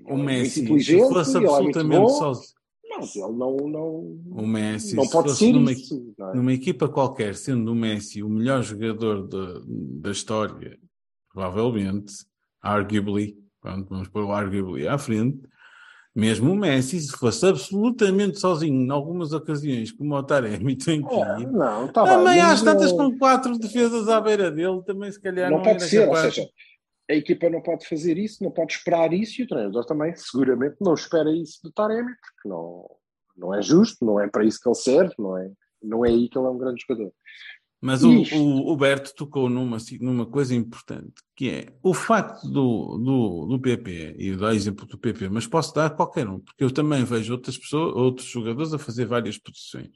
O é Messi, se inteligente, fosse é absolutamente sozinho. Mas ele não, não, O Messi, não pode fosse ser numa, isso. é? numa equipa qualquer, sendo o Messi o melhor jogador da- da história, provavelmente, arguably, pronto, vamos pôr o arguably à frente, mesmo o Messi, se fosse absolutamente sozinho, em algumas ocasiões, como o Taremi tem que ir, não, tá também bem, às tantas não- com quatro defesas à beira dele, também se calhar não, não, pode ser, capaz. ou seja, a equipa não pode fazer isso, não pode esperar isso, e o treinador também seguramente não espera isso do Taremi, porque não, não é justo, não é para isso que ele serve, não é, não é aí que ele é um grande jogador. Mas o, o, o Berto tocou numa, numa coisa importante, que é o facto do, do, do PP, e dá exemplo do PP, mas posso dar a qualquer um, porque eu também vejo outras pessoas, outros jogadores a fazer várias posições.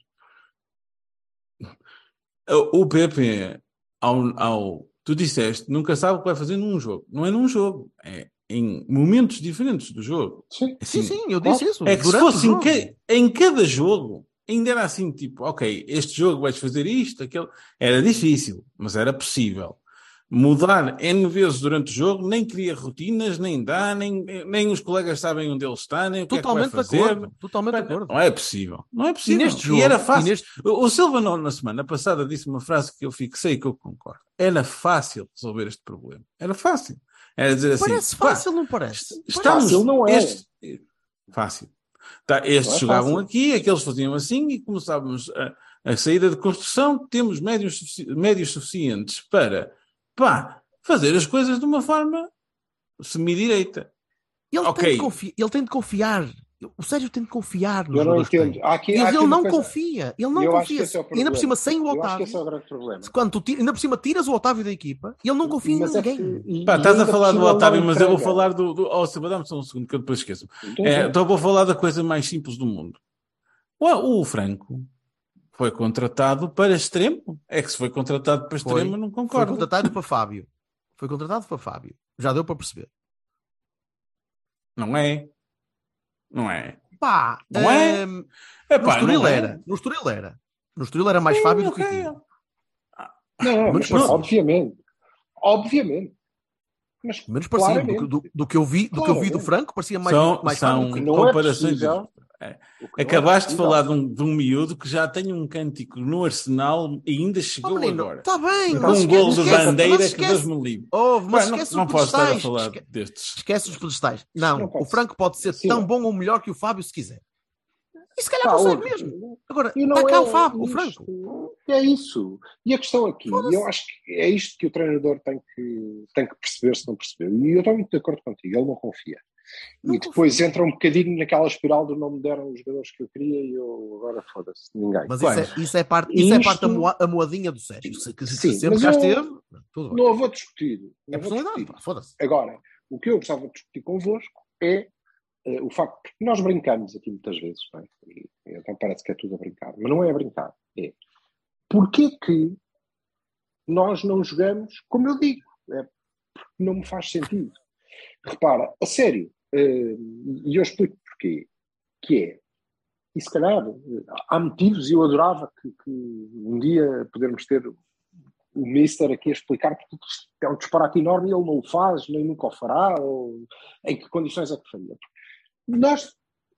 O o PP, ao, ao, tu disseste, nunca sabe o que vai fazer num jogo. Não é num jogo, é em momentos diferentes do jogo. Sim, sim, Assim, sim, eu disse isso. é que se fosse em, ca- em cada jogo, ainda era assim, tipo, ok, este jogo vais fazer isto, aquele. Era difícil, mas era possível. Mudar N vezes durante o jogo, nem cria rotinas, nem dá, nem, nem os colegas sabem onde ele está, nem o que Totalmente é que vai de fazer. acordo. Totalmente de acordo. Não é possível. Não é E possível. neste jogo, era e fácil. neste- O Silva, na semana passada, disse uma frase que eu fixei e que eu concordo. Era fácil resolver este problema. Era fácil. Era dizer assim. Parece "Pá, fácil, não parece? Estamos, Fácil não é. estes- fácil. Tá, estes é jogavam fácil. aqui, aqueles faziam assim e começávamos a, a saída de construção. Temos médios, médios suficientes para pá, fazer as coisas de uma forma semidireita. Ele, Ok. tem de confi- ele tem de confiar. O Sérgio tem de confiar nos Eu não jogadores que entendo. tem. Há aqui, Mas há aqui ele não coisa- confia. Ele não Eu acho que confia. esse é o ainda por cima, sem o Eu acho que esse é o Otávio. grande problema. Quando tu ainda por cima tiras o Otávio da equipa, ele não confia Mas em é que- ninguém. e- Pá, e estás a falar do Otávio, não mas eu vou falar do. do oh, Silva, dá-me só um segundo que eu depois esqueço. Então, É, então vou falar da coisa mais simples do mundo. O, o Franco foi contratado para extremo. É que se foi contratado para Foi. extremo, eu não Foi concordo. contratado [laughs] para Fábio. Foi contratado para Fábio. Já deu para perceber. Não é? Não é? Pá, Não é? É no Estoril não é. era. No Estoril era. No Estoril era mais Fábio do que ok. Vitinho. Não, mas, parecido. obviamente. Obviamente. Mas Menos parecido do, que- do- do que eu vi, do que eu vi do. Franco, parecia mais, São, mais são que Não é comparações. possível. É. O não é Acabaste de falar de um, de um miúdo que já tem um cântico no Arsenal e ainda Oh, chegou menino, agora. Está bem, Com mas um gol de bandeira que Deus me livre. Ouve, mas Pá, não esquece não os posso estar a falar Esque- destes. Esquece os pedestais. Não, Não o Franco pode ser Sim, tão não. bom ou melhor que o Fábio se quiser. E se calhar Pá, consegue mesmo. Agora, não está cá é o Fábio, o isto. Franco. É isso. E a questão aqui, eu acho que é isto que o treinador tem que, tem que perceber se não perceber. E eu estou muito de acordo contigo, ele não confia. Não e depois entra um bocadinho naquela espiral do não me deram os jogadores que eu queria e eu agora foda-se, ninguém. Mas Quais? isso é, isso é parte, isso é Isto- parte da moa- a moadinha do Sérgio. Se, que- se Sim, sempre eu- esteve, tudo bem. Não a vou discutir. É Não vou personalidade, discutir. pá, foda-se. Agora, o que eu gostava de discutir convosco é eh, o facto de que nós brincamos aqui muitas vezes, não é? E, então parece que é tudo a brincar, mas não é a brincar. É porquê que nós não jogamos como eu digo? É porque não me faz sentido. Repara, a sério, e eu explico porquê, que é, e se calhar há motivos, e eu adorava que, que um dia podermos ter o Mister aqui a explicar porque é um disparate enorme e ele não o faz, nem nunca o fará, ou em que condições é que faria. Nós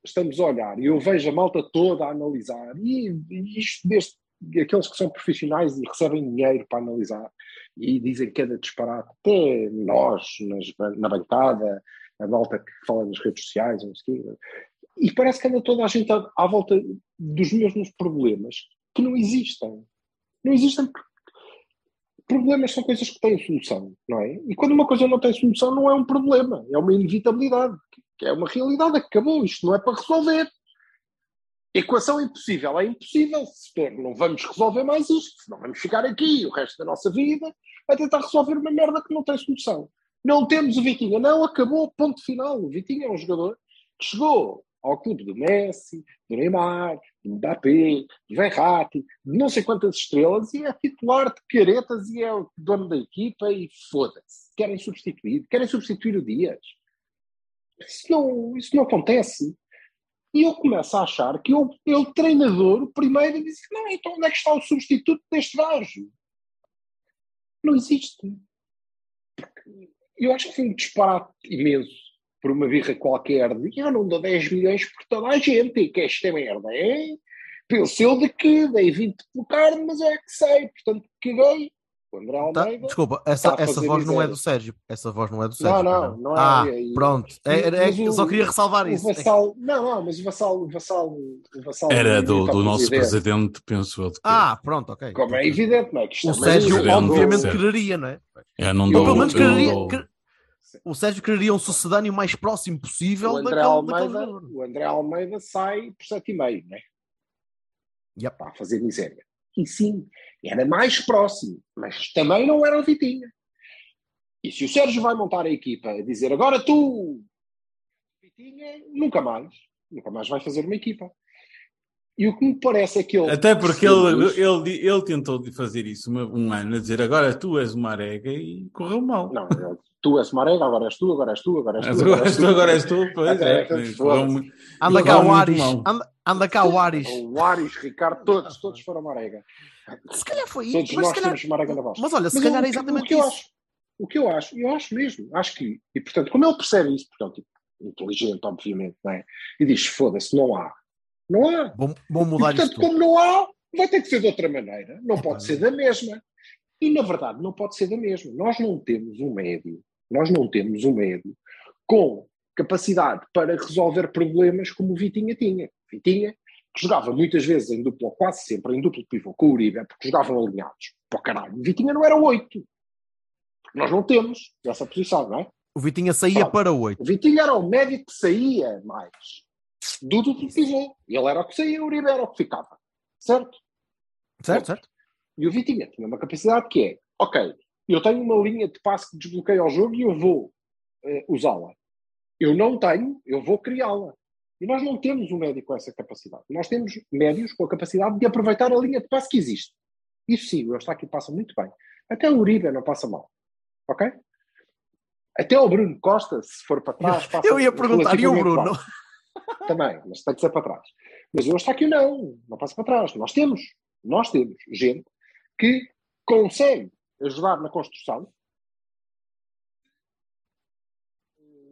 estamos a olhar e eu vejo a malta toda a analisar, e, e isto desde aqueles que são profissionais e recebem dinheiro para analisar e dizem que é disparate, até nós nas- na bancada, a malta que fala nas redes sociais, não sei o e parece que anda toda a gente à, à volta dos mesmos problemas que não existem. Não existem porque problemas são coisas que têm solução, não é? E quando uma coisa não tem solução, não é um problema, é uma inevitabilidade, é uma realidade, acabou, isto não é para resolver. Equação impossível, é impossível, se for, não vamos resolver mais isto, não vamos ficar aqui o resto da nossa vida a tentar resolver uma merda que não tem solução. Não temos o Vitinha, não, acabou, ponto final. O Vitinha é um jogador que chegou ao clube do Messi, do Neymar, do Mbappé, do Verratti, de não sei quantas estrelas, e é titular de caretas e é o dono da equipa e foda-se. Querem substituir, querem substituir o Dias. Isso não, isso não acontece. E eu começo a achar que eu, eu treinador, o primeiro, disse: não, então onde é que está o substituto deste gajo? Não existe. Eu acho que foi um disparate imenso por uma birra qualquer de eu não dou 10 milhões por toda a gente, e que esta merda é. Pensou de que dei 20 pelo carne, mas eu é que sei, portanto caguei. O André Tá, Almeida. desculpa, essa, essa voz não é do Sérgio. Essa voz não é do Não, Sérgio. não, pois não é. Ah, É- pronto. É- é que o- só queria ressalvar O isso. vassal, não, não, mas o vassal, o vassal, o vassal Era do, do nosso presidente. penso eu. que- Ah, pronto, ok. Como é evidente, não é? Que isto O é Sérgio, obviamente, quereria, não é? Eu não Eu, dou. Ou pelo menos eu não quereria. dou- que- O Sérgio quereria um sucedâneo mais próximo possível o André, daquele, daquele Almeida, jogador. o André Almeida sai por 7,5, né? Yep. Está a fazer miséria. E sim, era mais próximo, mas também não era o Vitinha. E se o Sérgio vai montar a equipa a dizer agora tu, Vitinha, nunca mais, nunca mais vai fazer uma equipa. E o que me parece é que ele. Até porque ele, ele, ele tentou de fazer isso uma- um ano, a dizer agora tu és uma arega e correu mal. Não, tu és Marega, agora és tu, agora és tu, agora és tu. Agora és tu, agora és tu, pois é. Anda cá o Ares. Anda, anda cá o Ares. O Ares, Ricardo, todos, todos foram Marega. Se calhar foi Todos isso. nós Mas, se calhar... temos Marega na voz. mas olha, se Mas calhar é exatamente o que eu isso. acho, o que eu acho, eu acho mesmo, acho que, e portanto, como ele percebe isso, porque é tipo inteligente, obviamente, não é? E diz: foda-se, não há. Não há. Vou E, mudar portanto, isto tudo. como não há, vai ter que ser de outra maneira. Não Epá, pode ser da mesma. E, na verdade, não pode ser da mesma. Nós não temos um médio, nós não temos um médio com capacidade para resolver problemas como o Vitinha tinha. Vitinha, que jogava muitas vezes em duplo, ou quase sempre em duplo pivô com o Uribe, porque jogavam alinhados. O caralho. Vitinha não era oito. Nós não temos essa posição, não é? O Vitinha saía para oito. O Vitinho era o médio que saía mais do duplo pivô. Ele era o que saía, o Uribe era o que ficava. Certo? Certo, certo? E o Vitinha tinha uma capacidade que é, ok, eu tenho uma linha de passe que desbloqueia o jogo e eu vou eh, usá-la. Eu não tenho, eu vou criá-la. E nós não temos um médio com essa capacidade. Nós temos médios com a capacidade de aproveitar a linha de passe que existe. Isso sim, o Eustáquio passa muito bem. Até o Uribe não passa mal. Ok? Até o Bruno Costa, se for para trás, passa Eu ia perguntar, e o Bruno? Também, mas tem que ser para trás. Mas o Eustáquio não, não passa para trás. Nós temos, nós temos gente que consegue ajudar na construção.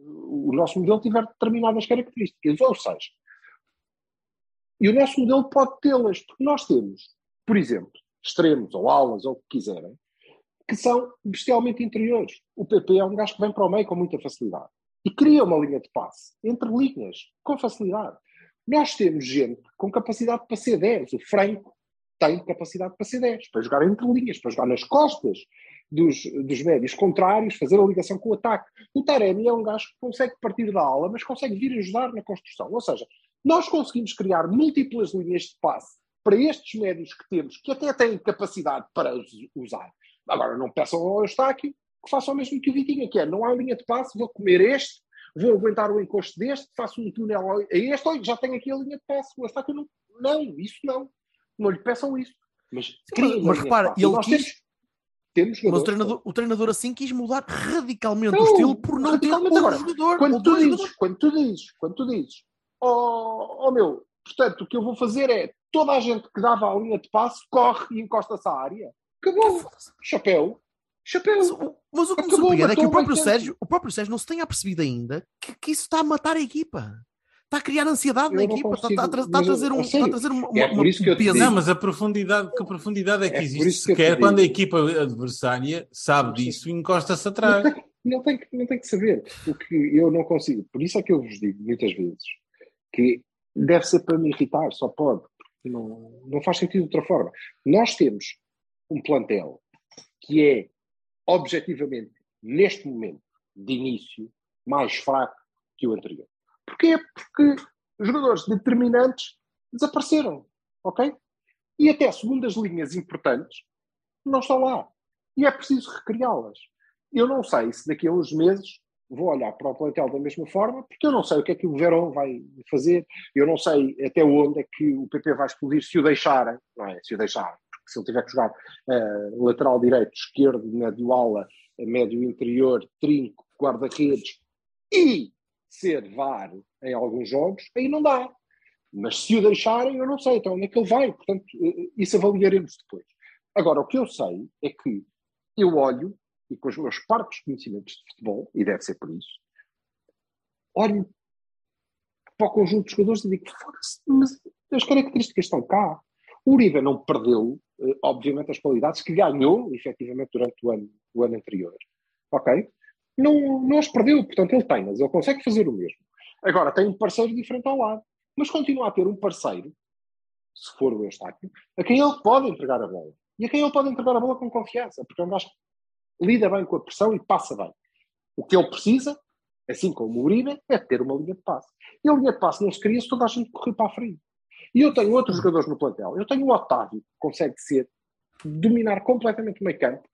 O nosso modelo tiver determinadas características, ou seja, e o nosso modelo pode tê-las, porque nós temos, por exemplo, extremos ou alas ou o que quiserem, que são bestialmente interiores. O PP é um gajo que vem para o meio com muita facilidade e cria uma linha de passe entre linhas com facilidade. Nós temos gente com capacidade para ser 10. O Franco tem capacidade para ser 10, para jogar entre linhas, para jogar nas costas dos, dos médios contrários, fazer a ligação com o ataque. O Taremi é um gajo que consegue partir da aula, mas consegue vir ajudar na construção. Ou seja, nós conseguimos criar múltiplas linhas de passe para estes médios que temos, que até têm capacidade para usar. Agora, não peçam ao Eustáquio que faça o mesmo que o Vitinha, que é, não há linha de passe, vou comer este, vou aguentar o encosto deste, faço um túnel a este, olha, já tenho aqui a linha de passe. O Eustáquio não, não, isso não. Não lhe peçam isso. Mas, Mas, mas repara, ele nós quis. temos, temos Mas o treinador, o treinador assim quis mudar radicalmente Não, o estilo por não ter radicalmente um agora, jogador. quando tu dizes, jogadores. quando tu dizes, quando tu dizes, oh, oh meu, portanto, o que eu vou fazer é toda a gente que dava a linha de passe corre e encosta-se à área. Acabou. Chapéu. Chapéu. Mas, o- mas o que me Acabou, surpreende é que o próprio, 80. Sérgio, o próprio Sérgio não se tenha apercebido ainda que, que isso está a matar a equipa. Está a criar ansiedade Eu na não equipa. Está, consigo, está a tra- está a trazer, um, a está a trazer uma, é uma, por isso que eu te peso. Não, mas a profundidade, que profundidade é que É por existe sequer quando a equipa adversária sabe disso e encosta-se Não atrás. tem, não, tem, que- não tem que saber. O que eu não consigo. Por isso é que eu vos digo muitas vezes que deve ser para me irritar, só pode. porque Não, não faz sentido de outra forma. Nós temos um plantel que é objetivamente, neste momento de início, mais fraco que o anterior. Porquê? Porque jogadores determinantes desapareceram, ok? E até segundas linhas importantes não estão lá. E é preciso recriá-las. Eu não sei se daqui a uns meses vou olhar para o plantel da mesma forma, porque eu não sei o que é que o Verón vai fazer, eu não sei até onde é que o PP vai explodir se o deixarem, não é? Se o deixarem. Se ele tiver que jogar eh, lateral direito, esquerdo, médio ala, médio interior, trinco, guarda-redes e ser VAR em alguns jogos, aí não dá. Mas se o deixarem, eu não sei então onde é que ele vai. Portanto, eh, isso avaliaremos depois. Agora, o que eu sei é que eu olho, e com os meus parcos conhecimentos de futebol, e deve ser por isso, olho para o conjunto de jogadores e digo, mas as características estão cá. O Uribe não perdeu, eh, obviamente, as qualidades que ganhou, efetivamente, durante o ano, o ano anterior. Ok? Não, não as perdeu, portanto, ele tem, mas ele consegue fazer o mesmo. Agora, tem um parceiro diferente ao lado. Mas continua a ter um parceiro, se for o Eustáquio, a quem ele pode entregar a bola. E a quem ele pode entregar a bola com confiança, porque é um gajo que lida bem com a pressão e passa bem. O que ele precisa, assim como o Uribe, é ter uma linha de passe. E a linha de passe não se cria se toda a gente correr para a frente. E eu tenho outros jogadores no plantel. Eu tenho o Otávio, que consegue ser, dominar completamente o meio campo,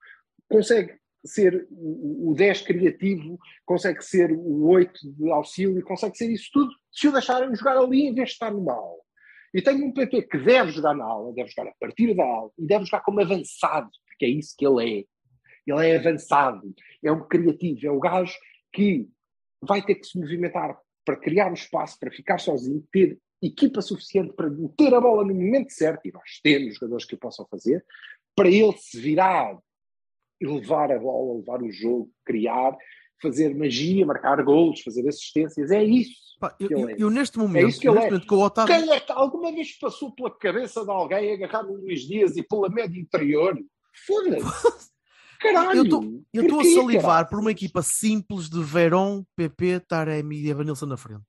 consegue ser o o 10 criativo, consegue ser o 8 de auxílio, consegue ser isso tudo, se o deixarem jogar ali em vez de estar no mal. E tenho um PP que deve jogar na aula, deve jogar a partir da aula e deve jogar como avançado, porque é isso que ele é. Ele é avançado, é um criativo, é o gajo que vai ter que se movimentar para criar um espaço, para ficar sozinho, ter equipa suficiente para meter a bola no momento certo, e nós temos jogadores que o possam fazer, para ele se virar e levar a bola, levar o jogo, criar, fazer magia, marcar golos, fazer assistências. É isso. Pá, eu, eu- é. eu neste momento, isso que neste é. momento com o Otávio, Quem é que alguma vez passou pela cabeça de alguém agarrar no Luís Dias e pela média interior? Foda-se! [laughs] Caralho! eu estou a salivar caralho? por uma equipa simples de Verón, PP, Taremi e Evanilson na frente.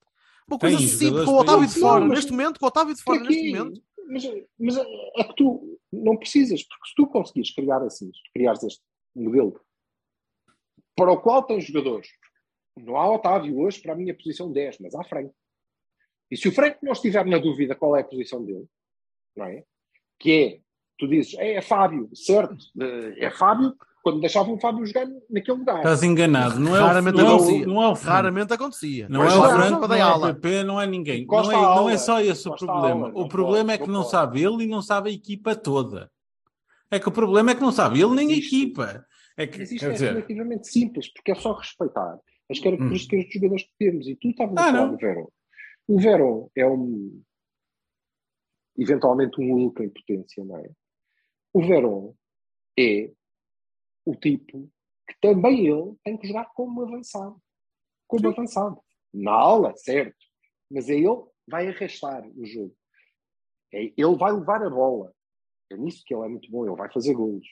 Uma coisa Tem simples, com o Otávio de fora. Mas- Neste momento, com o Otávio de fora, neste momento. Mas, mas é que tu não precisas, porque se tu conseguires criar assim, se criares este modelo para o qual tens jogadores, não há Otávio hoje para a minha posição 10, mas há Franco. E se o Franco não estiver na dúvida qual é a posição dele, não é? Que é, tu dizes, é, é Fábio, certo? Eh, É Fábio, quando deixavam o Fábio jogar naquele lugar. Estás enganado. Não é Raramente o, não é o, acontecia. não é o. Raramente acontecia. Não Mas é o Franco, para não dar é aula. o PP, não é ninguém. Não é, não é só esse o problema. aula. O problema pode, é que não sabe ele e não sabe a equipa toda. É que o problema é que não sabe ele nem a equipa. É que, Mas isto é dizer, relativamente simples, porque é só respeitar as características dos jogadores que temos. E tu estavas Ah, a falar do Verón. O Verón é um. eventualmente um Hulk em potência, não é? O Verón é o tipo que também ele tem que jogar como avançado. Como avançado. Na aula, certo. Mas é ele que vai arrastar o jogo. É, ele vai levar a bola. É nisso que ele é muito bom. Ele vai fazer golos.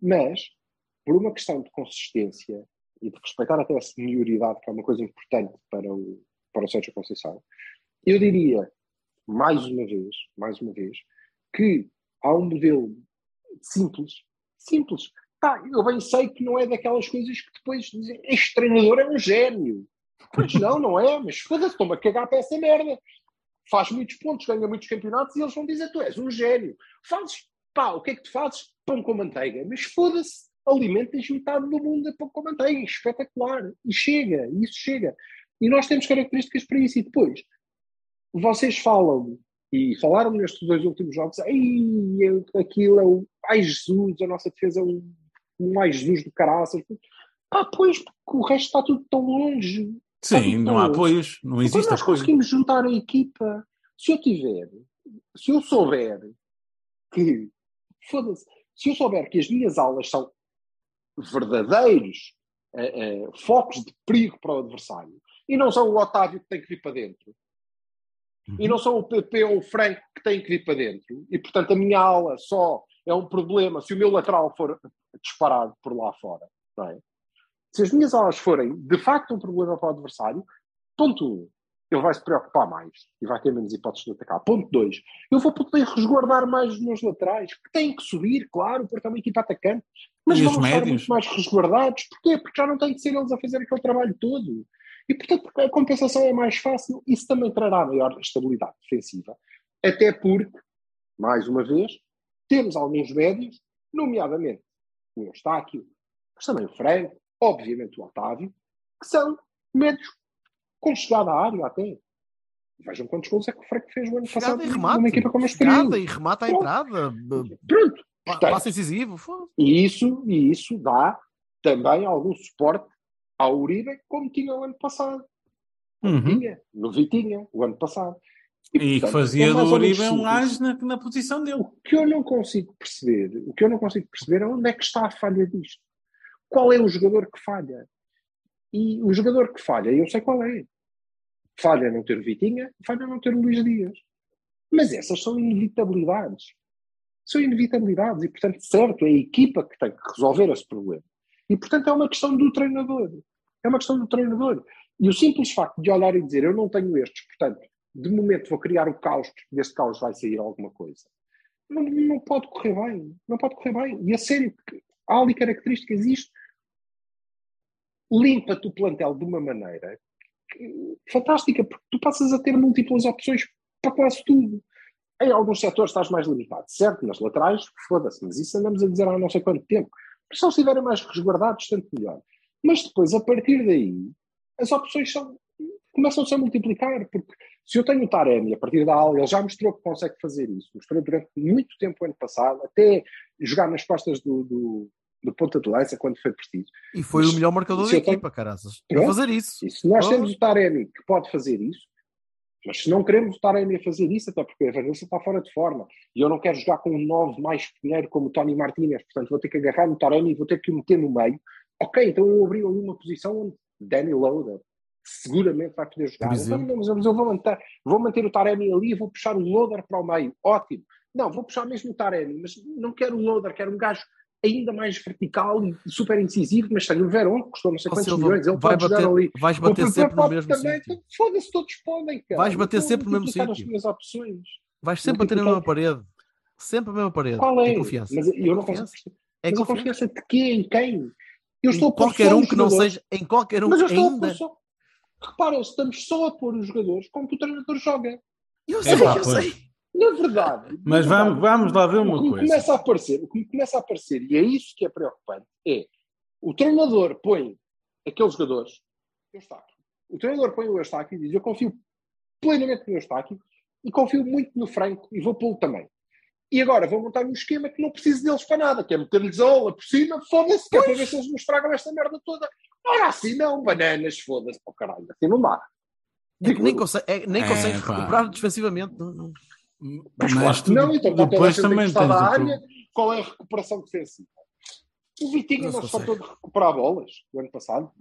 Mas, por uma questão de consistência e de respeitar até a senioridade, que é uma coisa importante para o, para o Sérgio Conceição, eu diria mais uma vez, mais uma vez, que há um modelo simples, simples. Tá, eu bem sei que não é daquelas coisas que depois dizem este treinador é um gênio. Pois não, não é, mas foda-se, estou-me a cagar para essa merda. Faz muitos pontos, ganha muitos campeonatos e eles vão dizer tu és um gênio. Fazes, pá, o que é que tu fazes? Pão com manteiga. Mas foda-se, alimentas metade do mundo a pão com manteiga. Espetacular. E chega, isso chega. E nós temos características para isso. E depois, vocês falam, e falaram nestes dois últimos jogos, Ei, aquilo é o ai Jesus, a nossa defesa é um, ai Jesus do caraças. Ah, pois, porque o resto está tudo tão longe. Sim, não há apoios, não Quando existe nós apoio. conseguimos juntar a equipa, se eu tiver, se eu souber que, foda-se, se eu souber que as minhas aulas são verdadeiros eh, eh, focos de perigo para o adversário e não são o Otávio que tem que vir para dentro e não são o PP ou o Franco que têm que vir para dentro e portanto a minha aula só é um problema se o meu lateral for disparado por lá fora, é? Se as minhas aulas forem de facto um problema para o adversário, ponto um, ele vai se preocupar mais e vai ter menos hipóteses de atacar. Ponto dois, eu vou poder resguardar mais os meus laterais, que têm que subir, claro, porque é uma equipa atacante, mas E vão os estar médios? muito mais resguardados. Porquê? Porque já não têm que ser eles a fazer aquele trabalho todo. E, portanto, a compensação é mais fácil. Isso também trará maior estabilidade defensiva. Até porque, mais uma vez, temos alguns médios, nomeadamente o Eustáquio, mas também o Franco, obviamente o Otávio, que são médios com chegada à área até. Vejam quantos gols é que o Franco fez o ano Chegada passado e remate. numa equipa como a Chegada e à Pronto. entrada. Pronto. Portanto, Passe incisivo. E isso, e isso dá também algum suporte ao Uribe, como tinha o ano passado. Uhum. Tinha, no Vitinha, o ano passado. E que fazia é mais do Uribe um gajo na, na posição dele. O que eu não consigo perceber, o que eu não consigo perceber é onde é que está a falha disto. Qual é o jogador que falha? E o jogador que falha, eu sei qual é. Falha não ter Vitinha, falha não ter Luís Dias. Mas essas são inevitabilidades. São inevitabilidades. E, portanto, certo, é a equipa que tem que resolver esse problema. E, portanto, é uma questão do treinador. É uma questão do treinador. E o simples facto de olhar e dizer eu não tenho estes, portanto, de momento vou criar o caos, porque deste caos vai sair alguma coisa. Não, não pode correr bem. Não pode correr bem. E a sério, há ali características. Isto limpa-te o plantel de uma maneira fantástica, porque tu passas a ter múltiplas opções para quase tudo. Em alguns setores estás mais limitado, certo? Nas laterais, foda-se, mas isso andamos a dizer há não sei quanto tempo. Mas se eles estiverem mais resguardados, tanto melhor. Mas depois, a partir daí, as opções são, começam-se a multiplicar, porque se eu tenho o Taremi a partir da aula, ele já mostrou que consegue fazer isso, mostrou durante muito tempo o ano passado, até jogar nas costas do, do, do ponta de lança quando foi preciso. E foi Mas o melhor marcador se da eu tenho- equipa, caraças. Pronto. A fazer isso. E se nós temos o Taremi que pode fazer isso, mas se não queremos o Taremi a fazer isso, até porque a Vanessa está fora de forma, e eu não quero jogar com um 9 mais pequeno como o Tony Martínez, portanto vou ter que agarrar no Taremi e vou ter que o meter no meio. Ok, então eu abri ali uma posição onde Danny Loader seguramente vai poder jogar. Então, não, mas eu vou manter, vou manter o Taremi ali e vou puxar o Loader para o meio. Ótimo. Não, vou puxar mesmo o Taremi, mas não quero o Loader, quero um gajo ainda mais vertical e super incisivo, mas tenho o Verón, que custou não sei quantos Silva, milhões, ele vai pode jogar bater- ali. vais O bater PP sempre no mesmo também. sítio. Foda-se, todos podem, cara. Vais bater Então, sempre no mesmo sítio. as minhas opções. Vais sempre bater na mesma parede. Sempre a mesma parede. Qual é? É confiança. Mas eu não É consigo confiança. É Mas a confiança. confiança de quê? Em quem? Eu estou Em qualquer um que não seja. Em qualquer um Mas eu estou ainda. Pôr só. Repara, estamos só a pôr os jogadores como que o treinador joga. Eu É sei, pá, eu pois. sei. Na verdade. na Mas verdade, vamos, vamos lá ver o uma que me coisa. começa a aparecer, o que me começa a aparecer, e é isso que é preocupante, é o treinador põe aqueles jogadores, Eustáquio. O treinador põe o Eustáquio e diz: Eu confio plenamente no Eustáquio e confio muito no Franco e vou pô-lo também. E agora vou montar um esquema que não preciso deles para nada, que é meter-lhes a ola por cima, foda-se, que é para ver se eles me estragam esta merda toda. Ora, assim não, bananas, foda-se, oh caralho, assim não dá. É nem, consegue, é, nem É, consegues pá. recuperar defensivamente. Não, não. Mas, Mas claro não, então depois também tens área. Qual é a recuperação defensiva? O Vitinho Não não, se consegue. de recuperar bolas o ano passado.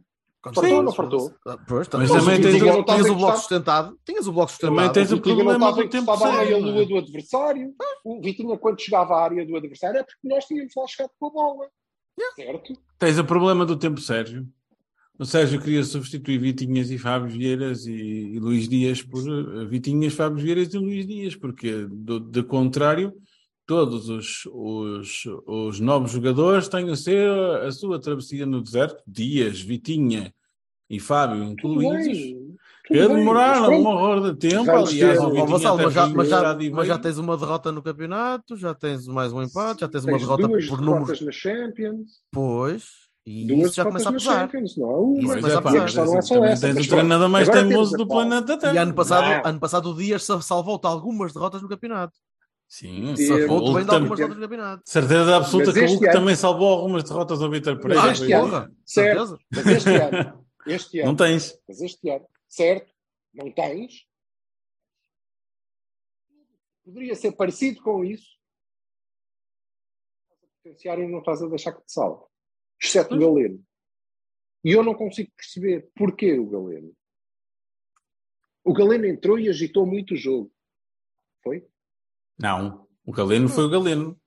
Quando Fartou ou sim, não fartou? Ah, Pois, Mas também também tinhas, tens o bloco- o sustentado. Tinhas o bloco sustentado. Também tens o problema estava do tempo encostado à meia é? lua do adversário. O Vitinho, quando chegava à área do adversário, é porque nós tínhamos lá chegado com a bola. Certo? Tens o problema do tempo, Sérgio. O Sérgio queria substituir Vitinhas e Fábio Vieiras e, e Luís Dias por eh, Vitinhas, Fábio Vieiras e Luís Dias, porque do, de contrário, todos os, os, os novos jogadores têm a ser a sua travessia no deserto, Dias, Vitinha e Fábio incluídos, bem, que tudo bem, demoraram mas pronto. um horror de tempo. Vamos Aliás, ter- Vassal, até mas já, mas, já, mas já tens uma derrota no campeonato, já tens mais um empate, já tens uma Tens derrota duas por números na Champions, depois, e duas isso já começa a pesar. Champions, não há uma. Pois é, a pá, a questão não é só essa. tens o treinador mais teimoso do planeta Terra. E ano passado, ano passado o Dias sa- salvou-te algumas derrotas no campeonato. Sim, o bem de algumas derrotas no campeonato. certeza absoluta que o Hulk ano- também salvou algumas derrotas ao Vitor Pereira. Mas este ano- Este ano, Não tens. mas este ano, certo, não tens. Poderia ser parecido com isso. Estás a potenciar e não estás a deixar que te salve. Exceto o Galeno. E eu não consigo perceber porquê o Galeno. O Galeno entrou e agitou muito o jogo. Foi? Não, o Galeno foi o Galeno.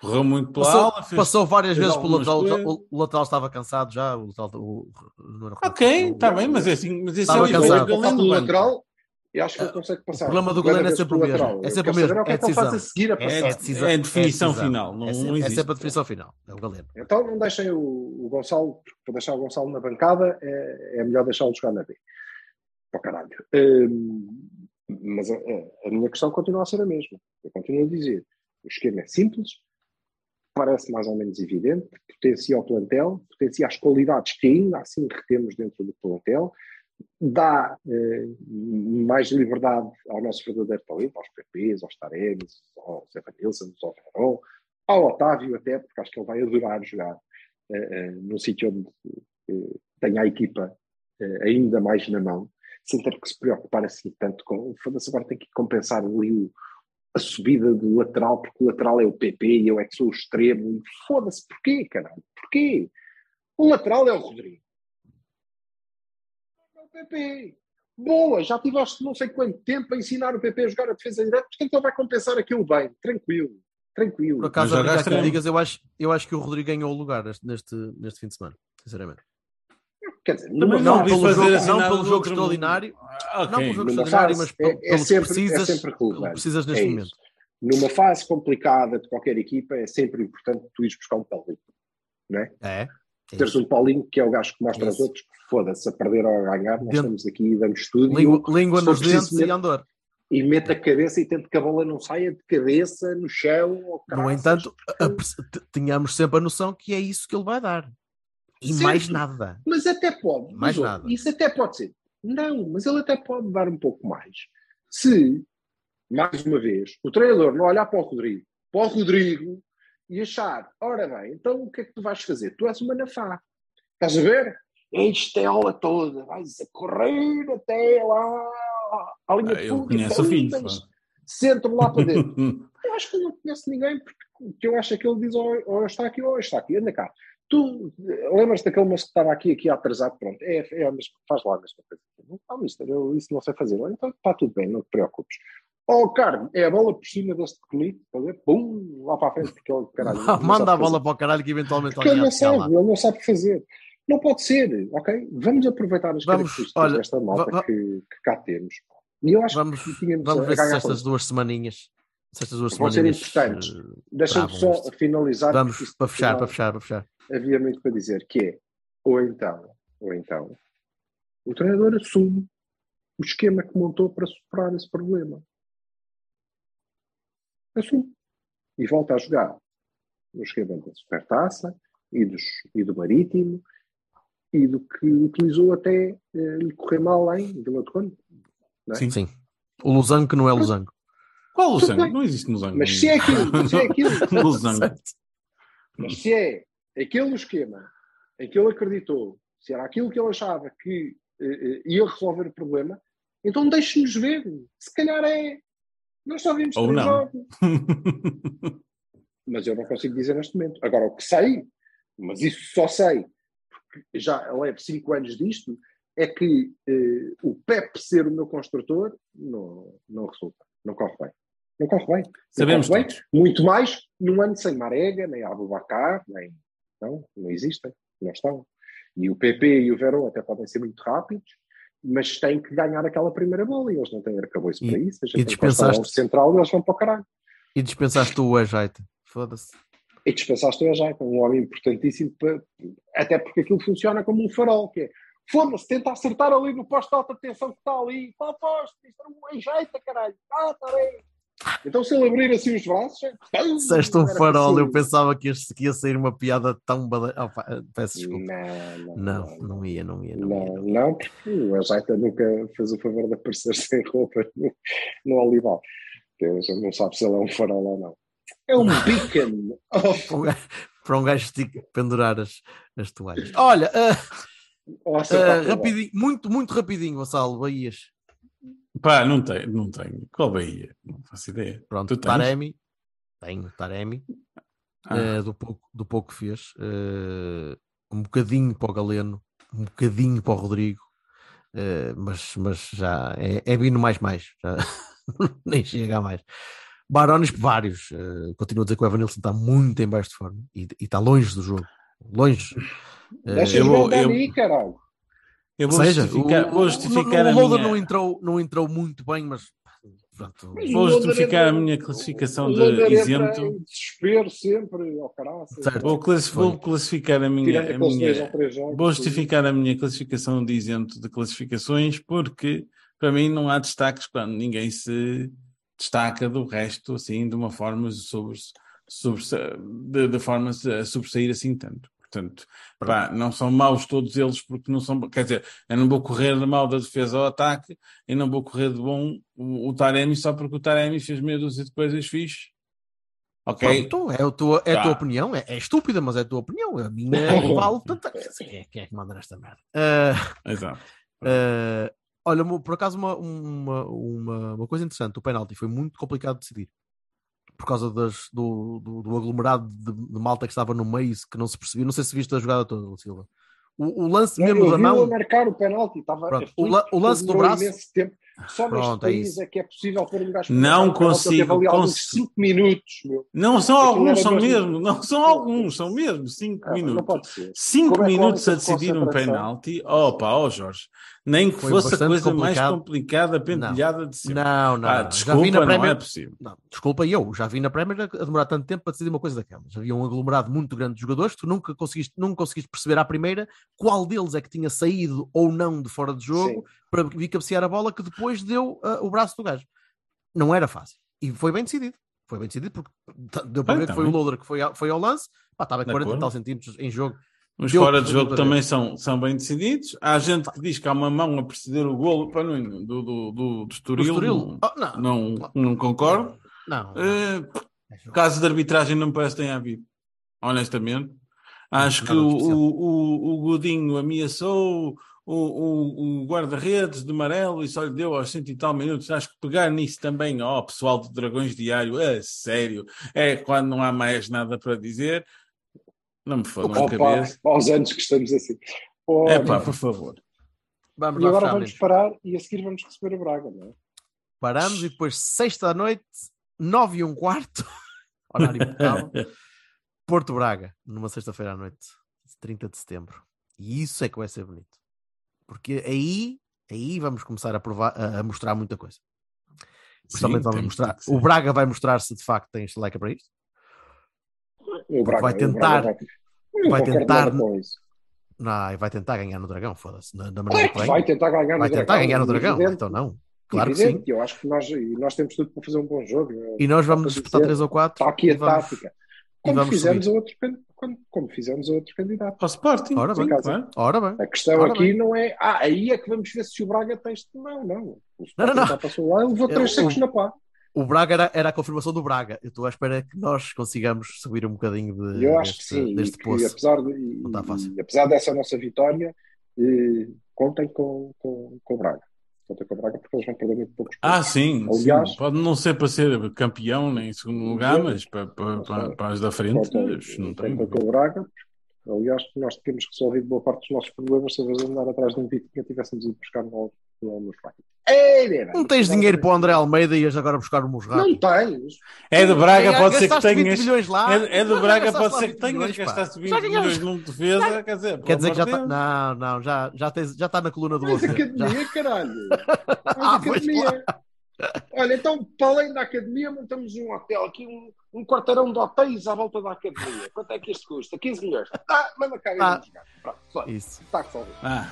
Correu muito pela Passou, ala, fez- passou várias fez vezes pelo lateral. O lateral estava cansado já. O lateral, o, o- Ok, está bem, mas é assim. Mas esse Estava é o cansado. o lateral, eu acho que ele consegue passar. O problema do Galeno é sempre o mesmo. É sempre o mesmo. o que É é faz a decisão. seguir a É, passar. é decisão. É a definição decisão. final, não- é, sempre, é a definição final. É o Galeno. Então não deixem o, o Gonçalo, para deixar o Gonçalo na bancada é, é melhor deixá-lo jogar na B. Para caralho. Hum, mas a, a- a minha questão continua a ser a mesma. Eu continuo a dizer: o esquema é simples, parece mais ou menos evidente, potencia o plantel, potencia as qualidades que ainda assim retemos dentro do plantel, dá eh, mais liberdade ao nosso verdadeiro talento, aos PPs, aos Taremes, aos Evanilson, ao Verón, ao Otávio até, porque acho que ele vai adorar jogar eh, eh, num sítio onde eh, tenha a equipa eh, ainda mais na mão, sem ter que se preocupar assim tanto com. Foda-se, agora tem que compensar ali o- a subida do lateral, porque o lateral é o PP e eu é que sou o extremo. Foda-se, porquê, caralho? Porquê? O lateral é o Rodrigo. É o PP. Boa, já tiveste não sei quanto tempo a ensinar o PP a jogar a defesa direta, portanto ele vai compensar aquilo bem, tranquilo, tranquilo. Por acaso, que bem. digas, eu acho, eu acho que o Rodrigo ganhou o lugar neste, neste fim de semana. Sinceramente. Quer dizer, não vi pelo jogo- assim não pelo jogo extraordinário, Ah, Não pelo jogo extraordinário, mas é- pelo, é pelo sempre- que precisas, é sempre relevante. precisas neste É momento. isso. Numa fase complicada de qualquer equipa, é sempre importante tu ires buscar um Paulinho. Não é? É. é Teres um Paulinho que é o gajo que mostra aos Isso. outros que foda-se a perder ou a ganhar, nós Dentro- estamos aqui e damos tudo. e Língua, eu- língua nos dentes e andor. e mete a cabeça e tenta que a bola não saia de cabeça no chão. Ou No entanto, a- tínhamos sempre a noção que é isso que ele vai dar. E Certo. mais nada. Mas até pode. Mais mas, nada. Isso até pode ser. Não, mas ele até pode dar um pouco mais. Se, mais uma vez, o treinador não olhar para o Rodrigo, para o Rodrigo e achar, ora bem, então o que é que tu vais fazer? Tu és uma nafá. Estás a ver? Enche a aula toda, vais a correr até lá à linha Ah, Eu conheço o filho. Centro lá para dentro. [laughs] Eu acho que ele não conhece ninguém, porque o que eu acho é que ele diz ou, ou está aqui ou está aqui, anda cá. Tu lembras daquele moço que estava aqui, aqui atrasado? Pronto, é, é mesma, faz lá a mesma coisa. Ah, mister, eu isso não sei fazer. Então está tudo bem, não te preocupes. Oh, Carmo, é a bola por cima deste bonito, está a ver? Pum, lá para a frente, porque ele, caralho, [laughs] não sabe Manda a fazer. bola para o caralho que eventualmente Porque ele alguém há não sabe, lá. ele não sabe fazer. Não pode ser, ok? Vamos aproveitar as Vamos, características olha, desta malta que, que cá temos. E eu acho Vamos, que tínhamos vamos ver se estas duas semaninhas, se estas duas Vão ser importantes. eh, Deixa-me só finalizar. Vamos para fechar, afinal, para fechar, para fechar. Havia muito para dizer, que é, ou então, ou então, o treinador assume o esquema que montou para superar esse problema. Assume. E volta a jogar no esquema da Supertaça e, dos, e do Marítimo e do que utilizou até eh, lhe correr mal lá em Vila do Conde. é? Sim. Sim. O Losango que não é Losango. Qual o Tudo sangue? bem. Não existe no sangue. Mas se é aquilo, se é aquilo, [laughs] Losango. Mas se é aquele esquema em que ele acreditou, se era aquilo que ele achava que eh, ia resolver o problema, então deixe-nos ver. Se calhar é. Nós só vimos Ou não. [laughs] Mas eu não consigo dizer neste momento. Agora, o que sei, mas isso só sei, porque já levo cinco anos disto, é que eh, o Pep ser o meu construtor não, não resulta. Não corre bem. Não corre bem. Não Sabemos corre bem. Muito mais num ano sem Marega, nem Abubacar, nem. Não, não existem. Não estão. E o PP e o Verón até podem ser muito rápidos, mas têm que ganhar aquela primeira bola e eles não têm arcabouço para isso. A e dispensaste- um central e eles vão para o caralho. E dispensaste o ajeita. Foda-se. E dispensaste o Ajaita, um homem importantíssimo, para, até porque aquilo funciona como um farol, que é foda-se, tenta acertar ali no posto de alta tensão que está ali, qual posto? Isto é um Ajaita, caralho, ah, está bem. Então se ele abrir assim os braços, é- Disseste um Era farol, eu pensava que ia, que ia sair uma piada tão peço desculpa. Não, não, Não, não ia, não ia, não ia. Não, não, porque o Ajaita nunca fez o favor de aparecer [laughs] sem roupa no, no Olival. Não sabe se ele é um farol ou não. É um [laughs] beacon Para um gajo, um pendurar as, as toalhas. [laughs] Olha, ah, ah, rapidinho, muito, muito rapidinho, Gonçalo, Bahias. Pá, não tenho, não tenho. Qual Bahia? Não faço ideia. Pronto, Tu tens? Taremi. Tenho, Taremi. Ah. eh, do, pouco, do pouco que fez. eh, um bocadinho para o Galeno, um bocadinho para o Rodrigo. eh, mas, mas já é, é vindo mais mais. Já, [laughs] nem chega a mais. Barones, vários. eh, continuo a dizer que o Evanilson está muito em baixo de forma e, e está longe do jogo. Longe. Eh, Deixa eu eu eu- ali, caralho. Eu Ou vou seja, justificar, o, vou o- justificar o, a o Loader minha... não, entrou, não entrou muito bem, mas pronto, Mas Vou o justificar a entra- minha classificação o de isento. em desespero sempre, ao caraças. Certo. Vou, classi- vou classificar a minha, a ou minha jogos. vou justificar a minha classificação de isento de classificações porque para mim não há destaques quando ninguém se destaca do resto assim de uma forma sobre, sobre de, de forma a sobressair assim tanto. Portanto, pá, não são maus todos eles porque não são. Quer dizer, eu não vou correr de mal da defesa ao ataque e não vou correr de bom o, o Taremi só porque o Taremi fez meia dúzia de coisas fixe. Ok? Pronto, é a tua, é a Tá. tua opinião, é, é estúpida, mas é a tua opinião. A minha [laughs] vale tanto. Quem é, quem é que manda nesta merda? Ah, Exato. ah, olha, por acaso, uma, uma, uma, uma coisa interessante: o penalti foi muito complicado de decidir por causa das, do, do, do aglomerado de, de malta que estava no meio que não se percebia. Não sei se viste a jogada toda, Silva. O, o lance mesmo eu da mão. marcar o penalti. Estava, Pronto, o la- o lance do braço- tempo. Só neste Pronto, é país isso. é, que é possível pôr um gajo Não um consigo, consigo. 5 minutos. Meu. Não são Aquilo alguns, são mesmo- mesmo. Não são alguns, são mesmo. Cinco Ah, não minutos. pode ser. Cinco Como é minutos lá a não decidir um penalti. Opa, ó Jorge. Nem que Foi fosse a coisa mais complicado. complicada, pentelhada de sempre. Não, não, Ah, não. já vi desculpa, na não Premier. é possível. Não, desculpa eu, já vi na Premier a a demorar tanto tempo para decidir uma coisa daquelas. Havia um aglomerado muito grande de jogadores, tu nunca conseguiste, nunca conseguiste perceber à primeira qual deles é que tinha saído ou não de fora de jogo Sim. Para vir cabecear a bola que depois deu ah, o braço do gajo. Não era fácil. E foi bem decidido. Foi bem decidido porque deu para ver que foi o. Loader que foi, ao- foi ao lance, pá, estava a De 40 e acordo. tal centímetros em jogo. Os Deu fora de jogo também são, são bem decididos. Há gente que diz que há uma mão a preceder o golo pá, não, do, do, do, do Estoril. Estoril. Não, Oh, não, não, não concordo. não. Eh, É caso de arbitragem não me parece que tenha havido. Honestamente. Acho que Nada o, o, o, o Godinho ameaçou o, o, o guarda-redes de amarelo e só lhe deu aos cento e tal minutos. Acho que pegar nisso também, ó, pessoal do Dragões Diário, é sério, é quando não há mais nada para dizer. Não me fodam a Opa, cabeça. [laughs] aos anos que estamos assim. Ora, É pá, por favor. Vamos e agora vamos parar e a seguir vamos receber o Braga, não é? Paramos e depois, sexta à noite, nove e um quarto, [laughs] horário impecável, Porto Braga, numa sexta-feira à noite, 30 de setembro. E isso é que vai ser bonito. Porque aí, aí vamos começar a, provar, a, mostrar muita coisa. Principalmente vamos mostrar. O Braga vai mostrar se de facto tem estaleca para isto. O Braga, vai tentar- Braga vai, tentar- isso. Não, vai tentar ganhar no Dragão, foda-se. Na, da maneira Claro que vai tentar ganhar no vai Dragão. tentar ganhar no Dragão. evidente, Então não. Claro que sim. evidente. Eu acho que nós, e nós temos tudo para fazer um bom jogo. E nós vamos Para disputar dizer, 3 ou 4. Está aqui a vamos... tática. Como vamos fizemos, subir. a outros, can- como, fizemos a outros candidatos. Para o Sporting. Ora bem. claro. Ora bem. A questão Ora aqui bem. não é. Ah, aí é que vamos ver se o Braga tem este. Não, não. O Não, Sporting não, não. já passou lá, levou É, três secos na pá. O Braga era, era a confirmação do Braga. Eu estou à espera que nós consigamos subir um bocadinho de, eu acho deste, que sim. deste e, que, poço. apesar de, e- Não fácil. e apesar dessa nossa vitória, eh, contem com, com, com o Braga. O Braga porque eles vão perder muito poucos Ah, pontos. sim, Aliás- sim. Pode não ser para ser campeão nem em segundo lugar, mas para, para, para, para as da frente, Contem, não tem. o Braga. Aliás, nós tínhamos resolvido boa parte dos nossos problemas se andar atrás de um vídeo que tivéssemos ido buscar no, Não tens dinheiro para o André Almeida e ias agora buscar o Musrato. Não tens. É de Braga, pode ser que gastaste 20 tenhas. É, é de Já Braga, pode ser que 20 tenhas gastaste 20 Já ganhaste. milhões num defesa, quer dizer, Quer dizer que já está. Não, não, já, já, tens, já está na coluna do Mas outro. Já. academia, caralho. [laughs] Mas Ah, pois academia. Olha, então, para além da academia, montamos um hotel aqui, um, um quarteirão de hotéis à volta da academia. Quanto é que isto custa? 15 milhões. Ah, manda cá Ah. Pronto, só. Isso. Está resolvido. Ah,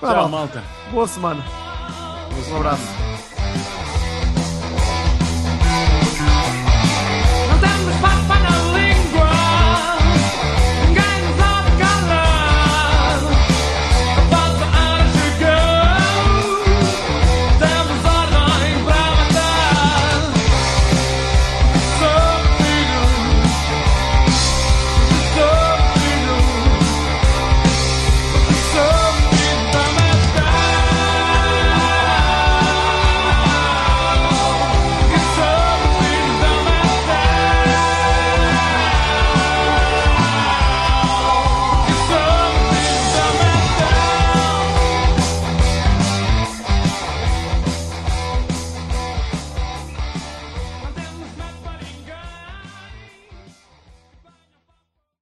Tchau, Tchau malta. Boa semana. Um abraço. Não temos papo para